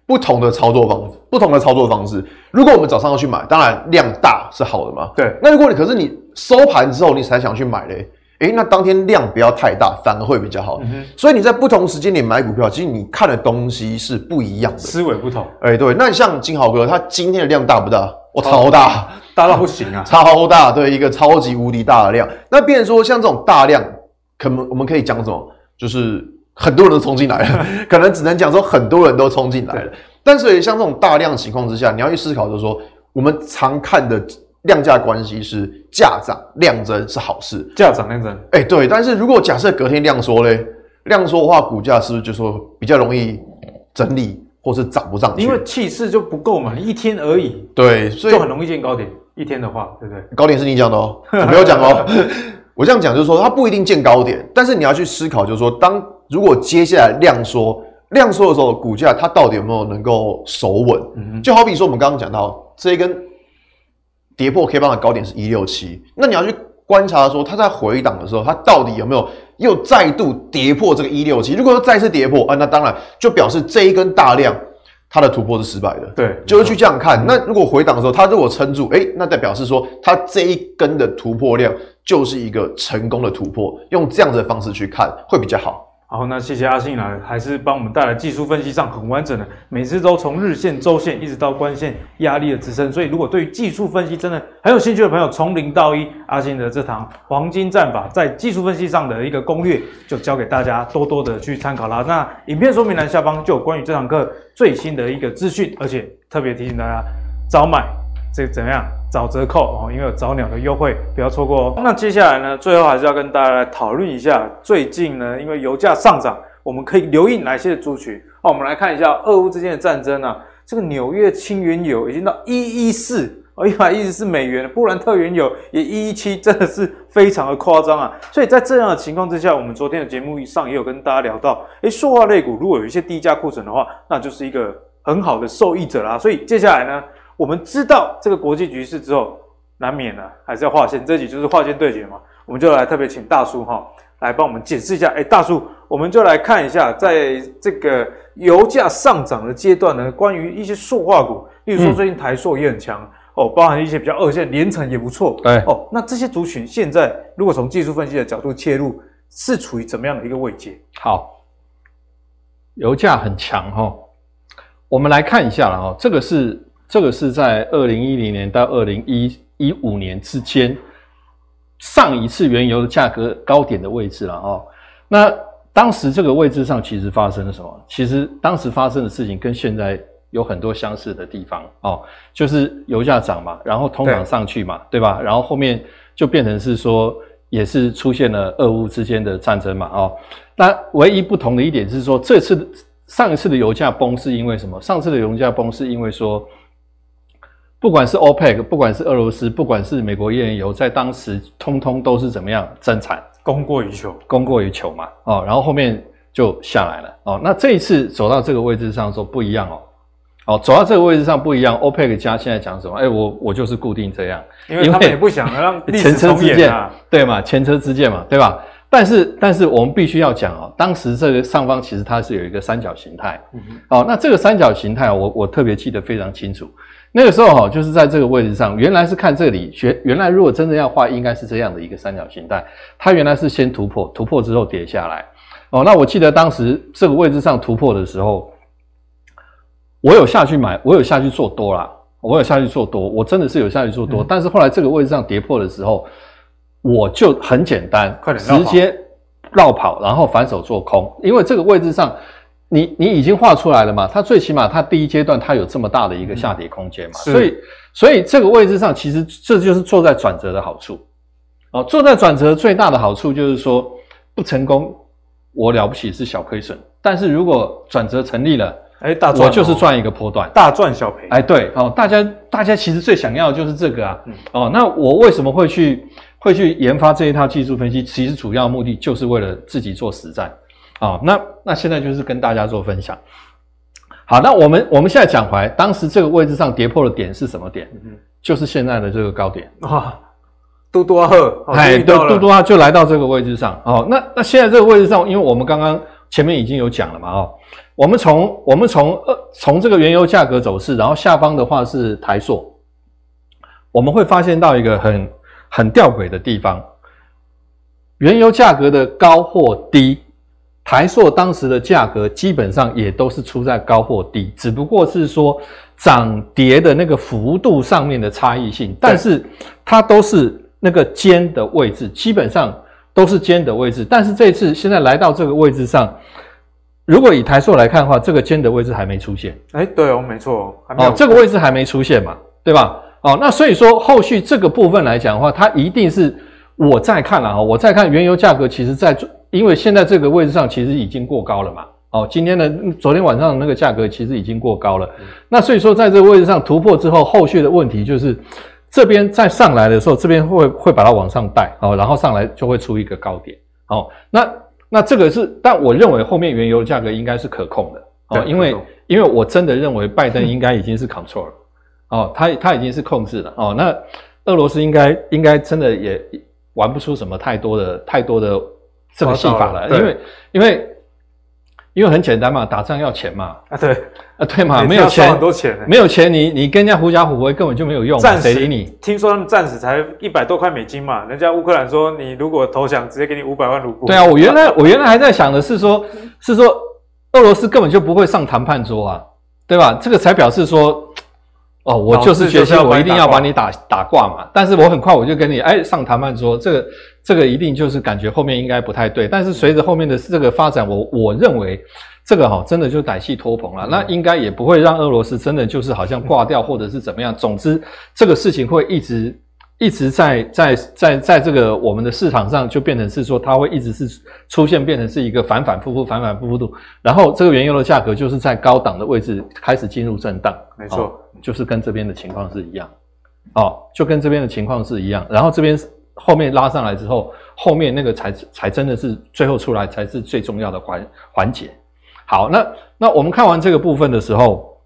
不同的操作方，不同的操作方式。如果我们早上要去买，当然量大是好的嘛。对。那如果你可是你收盘之后你才想去买嘞，诶，那当天量不要太大，反而会比较好。嗯。所以你在不同时间点买股票，其实你看的东西是不一样的，思维不同。诶，对。那像金豪哥，他今天的量大不大？我超大，大到不行啊，[LAUGHS] 超大。对，一个超级无敌大的量。那变成说像这种大量，可能我们可以讲什么？就是。很多人都冲进来了，[LAUGHS] 可能只能讲说很多人都冲进来了。但是像这种大量情况之下，你要去思考，就是说我们常看的量价关系是价涨量增是好事，价涨量增。哎、欸，对。但是如果假设隔天量缩嘞，量缩的话，股价是不是就说比较容易整理，或是涨不上去？因为气势就不够嘛，一天而已。对，所以就很容易见高点。一天的话，对不对？高点是你讲的哦，我没有讲哦。[LAUGHS] 我这样讲就是说，它不一定见高点，但是你要去思考，就是说当。如果接下来量缩，量缩的时候，股价它到底有没有能够守稳？嗯，就好比说我们刚刚讲到这一根跌破 K 棒的高点是一六七，那你要去观察说它在回档的时候，它到底有没有又再度跌破这个一六七？如果说再次跌破啊，那当然就表示这一根大量它的突破是失败的。对，就是去这样看。那如果回档的时候，它如果撑住，诶，那代表是说它这一根的突破量就是一个成功的突破。用这样子的方式去看会比较好。好，那谢谢阿信来，还是帮我们带来技术分析上很完整的，每次都从日线、周线一直到关键压力的支撑。所以，如果对于技术分析真的很有兴趣的朋友，从零到一，阿信的这堂黄金战法在技术分析上的一个攻略，就交给大家多多的去参考啦。那影片说明栏下方就有关于这堂课最新的一个资讯，而且特别提醒大家早买。这怎样找折扣哦？因为有早鸟的优惠，不要错过哦。那接下来呢，最后还是要跟大家来讨论一下，最近呢，因为油价上涨，我们可以留意哪些族群？好，我们来看一下俄乌之间的战争啊。这个纽约轻原油已经到一一四哦，一百一十四美元。布兰特原油也一一七，真的是非常的夸张啊。所以在这样的情况之下，我们昨天的节目上也有跟大家聊到，诶，塑化类股如果有一些低价库存的话，那就是一个很好的受益者啦。所以接下来呢，我们知道这个国际局势之后，难免呢还是要划线，这局就是划线对决嘛。我们就来特别请大叔哈来帮我们解释一下。哎，大叔，我们就来看一下，在这个油价上涨的阶段呢，关于一些塑化股，例如说最近台塑也很强、嗯、哦，包含一些比较二线，联成也不错。对哦，那这些族群现在如果从技术分析的角度切入，是处于怎么样的一个位阶？好，油价很强哈，我们来看一下了哈，这个是。这个是在二零一零年到二零一一五年之间上一次原油的价格高点的位置了哦。那当时这个位置上其实发生了什么？其实当时发生的事情跟现在有很多相似的地方哦，就是油价涨嘛，然后通膨上去嘛，对，对吧？然后后面就变成是说，也是出现了俄乌之间的战争嘛哦。那唯一不同的一点是说，这次上一次的油价崩是因为什么？上次的油价崩是因为说。不管是 OPEC，不管是俄罗斯，不管是美国页岩油，在当时通通都是怎么样增产，供过于求，供过于求嘛，哦，然后后面就下来了，哦，那这一次走到这个位置上说不一样哦，哦，走到这个位置上不一样，OPEC 加现在讲什么？哎，我我就是固定这样，因为他们也不想让 [LAUGHS] 前车之鉴，对嘛，前车之鉴嘛，对吧？但是，但是我们必须要讲哦，当时这个上方其实它是有一个三角形态，嗯，哦，那这个三角形态，我我特别记得非常清楚。那个时候哈，就是在这个位置上，原来是看这里，原原来如果真的要画，应该是这样的一个三角形带。它原来是先突破，突破之后跌下来。哦，那我记得当时这个位置上突破的时候，我有下去买，我有下去做多啦，我有下去做多，我真的是有下去做多。嗯、但是后来这个位置上跌破的时候。我就很简单，快点直接绕跑，然后反手做空，因为这个位置上，你你已经画出来了嘛，它最起码它第一阶段它有这么大的一个下跌空间嘛，嗯、所以所以这个位置上其实这就是做在转折的好处，哦，做在转折最大的好处就是说不成功，我了不起是小亏损，但是如果转折成立了。哎，大赚、哦、我就是赚一个波段，大赚小赔。哎，对哦，大家大家其实最想要的就是这个啊。嗯、哦，那我为什么会去会去研发这一套技术分析？其实主要目的就是为了自己做实战。哦，那那现在就是跟大家做分享。好，那我们我们现在讲回来，当时这个位置上跌破的点是什么点？嗯、就是现在的这个高点啊。嘟嘟啊呵，哎，对，嘟嘟啊就来到这个位置上。哦，那那现在这个位置上，因为我们刚刚前面已经有讲了嘛，哦。我们从我们从呃从这个原油价格走势，然后下方的话是台塑，我们会发现到一个很很吊诡的地方，原油价格的高或低，台塑当时的价格基本上也都是出在高或低，只不过是说涨跌的那个幅度上面的差异性，但是它都是那个尖的位置，基本上都是尖的位置，但是这次现在来到这个位置上。如果以台塑来看的话，这个尖的位置还没出现。哎，对哦，没错，还没哦，这个位置还没出现嘛，对吧？哦，那所以说后续这个部分来讲的话，它一定是我在看了哈，我在看原油价格，其实在因为现在这个位置上其实已经过高了嘛。哦，今天的昨天晚上的那个价格其实已经过高了。嗯、那所以说在这个位置上突破之后，后续的问题就是这边再上来的时候，这边会会把它往上带哦，然后上来就会出一个高点。哦，那。那这个是，但我认为后面原油价格应该是可控的哦，因为因为我真的认为拜登应该已经是 control 了哦，他他已经是控制了哦，那俄罗斯应该应该真的也玩不出什么太多的太多的这个戏法了，因为因为。因为很简单嘛，打仗要钱嘛。啊，对，啊，对嘛，没有钱，很多钱，没有钱，你你跟人家狐假虎威根本就没有用，暂时谁理你？听说他们战死才一百多块美金嘛，人家乌克兰说你如果投降，直接给你五百万卢布。对啊，我原来我原来还在想的是说，是说俄罗斯根本就不会上谈判桌啊，对吧？这个才表示说。哦，我就是决心，我一定要把你打打挂嘛。但是我很快我就跟你哎上谈判桌，这个这个一定就是感觉后面应该不太对。但是随着后面的这个发展，我我认为这个哈真的就歹戏拖棚了。那应该也不会让俄罗斯真的就是好像挂掉或者是怎么样。总之这个事情会一直一直在在在在这个我们的市场上就变成是说它会一直是出现变成是一个反反复复反反复复度，然后这个原油的价格就是在高档的位置开始进入震荡。没错。就是跟这边的情况是一样，哦，就跟这边的情况是一样。然后这边后面拉上来之后，后面那个才才真的是最后出来才是最重要的环环节。好，那那我们看完这个部分的时候，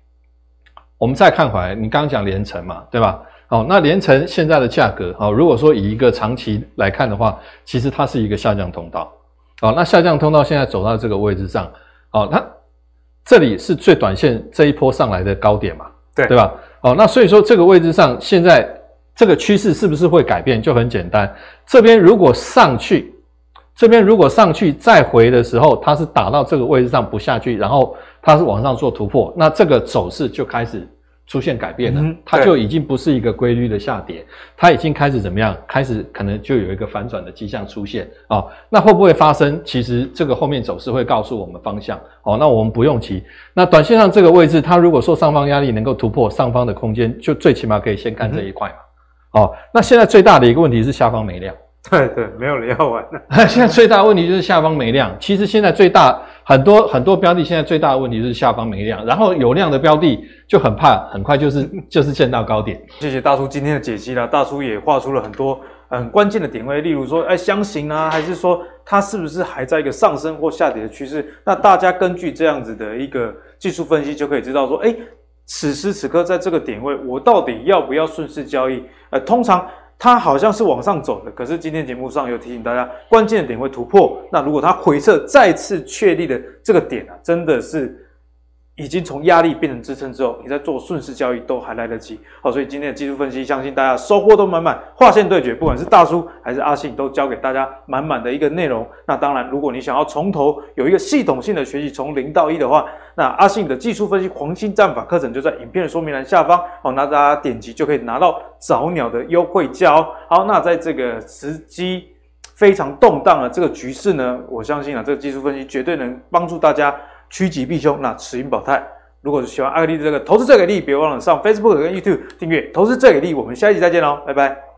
我们再看回来，你刚刚讲连城嘛，对吧？哦，那连城现在的价格，哦，如果说以一个长期来看的话，其实它是一个下降通道。哦，那下降通道现在走到这个位置上，哦，它这里是最短线这一波上来的高点嘛？对对吧？哦，那所以说这个位置上，现在这个趋势是不是会改变？就很简单，这边如果上去，这边如果上去再回的时候，它是打到这个位置上不下去，然后它是往上做突破，那这个走势就开始。出现改变了，嗯、它就已经不是一个规律的下跌，它已经开始怎么样？开始可能就有一个反转的迹象出现啊、哦。那会不会发生？其实这个后面走势会告诉我们方向哦。那我们不用急。那短线上这个位置，它如果说上方压力能够突破上方的空间，就最起码可以先看这一块嘛。嗯、哦，那现在最大的一个问题是下方没量。对 [LAUGHS] 对，没有人要玩。[LAUGHS] 现在最大的问题就是下方没量。其实现在最大很多很多标的现在最大的问题是下方没量，然后有量的标的就很怕很快就是就是见到高点。谢谢大叔今天的解析啦，大叔也画出了很多很关键的点位，例如说，哎，箱型啊，还是说它是不是还在一个上升或下跌的趋势？那大家根据这样子的一个技术分析，就可以知道说，哎，此时此刻在这个点位，我到底要不要顺势交易？呃，通常。它好像是往上走的，可是今天节目上有提醒大家，关键的点会突破。那如果它回撤再次确立的这个点啊，真的是。已经从压力变成支撑之后，你在做顺势交易都还来得及。好，所以今天的技术分析，相信大家收获都满满。划线对决，不管是大叔还是阿信，都教给大家满满的一个内容。那当然，如果你想要从头有一个系统性的学习，从零到一的话，那阿信的技术分析黄金战法课程就在影片的说明栏下方。好，那大家点击就可以拿到早鸟的优惠价哦。好，那在这个时机非常动荡的这个局势呢，我相信啊，这个技术分析绝对能帮助大家。趋吉避凶，那持盈保泰。如果是喜欢阿格力的这个投资最给力，别忘了上 Facebook 跟 YouTube 订阅。投资最给力，我们下一集再见喽，拜拜。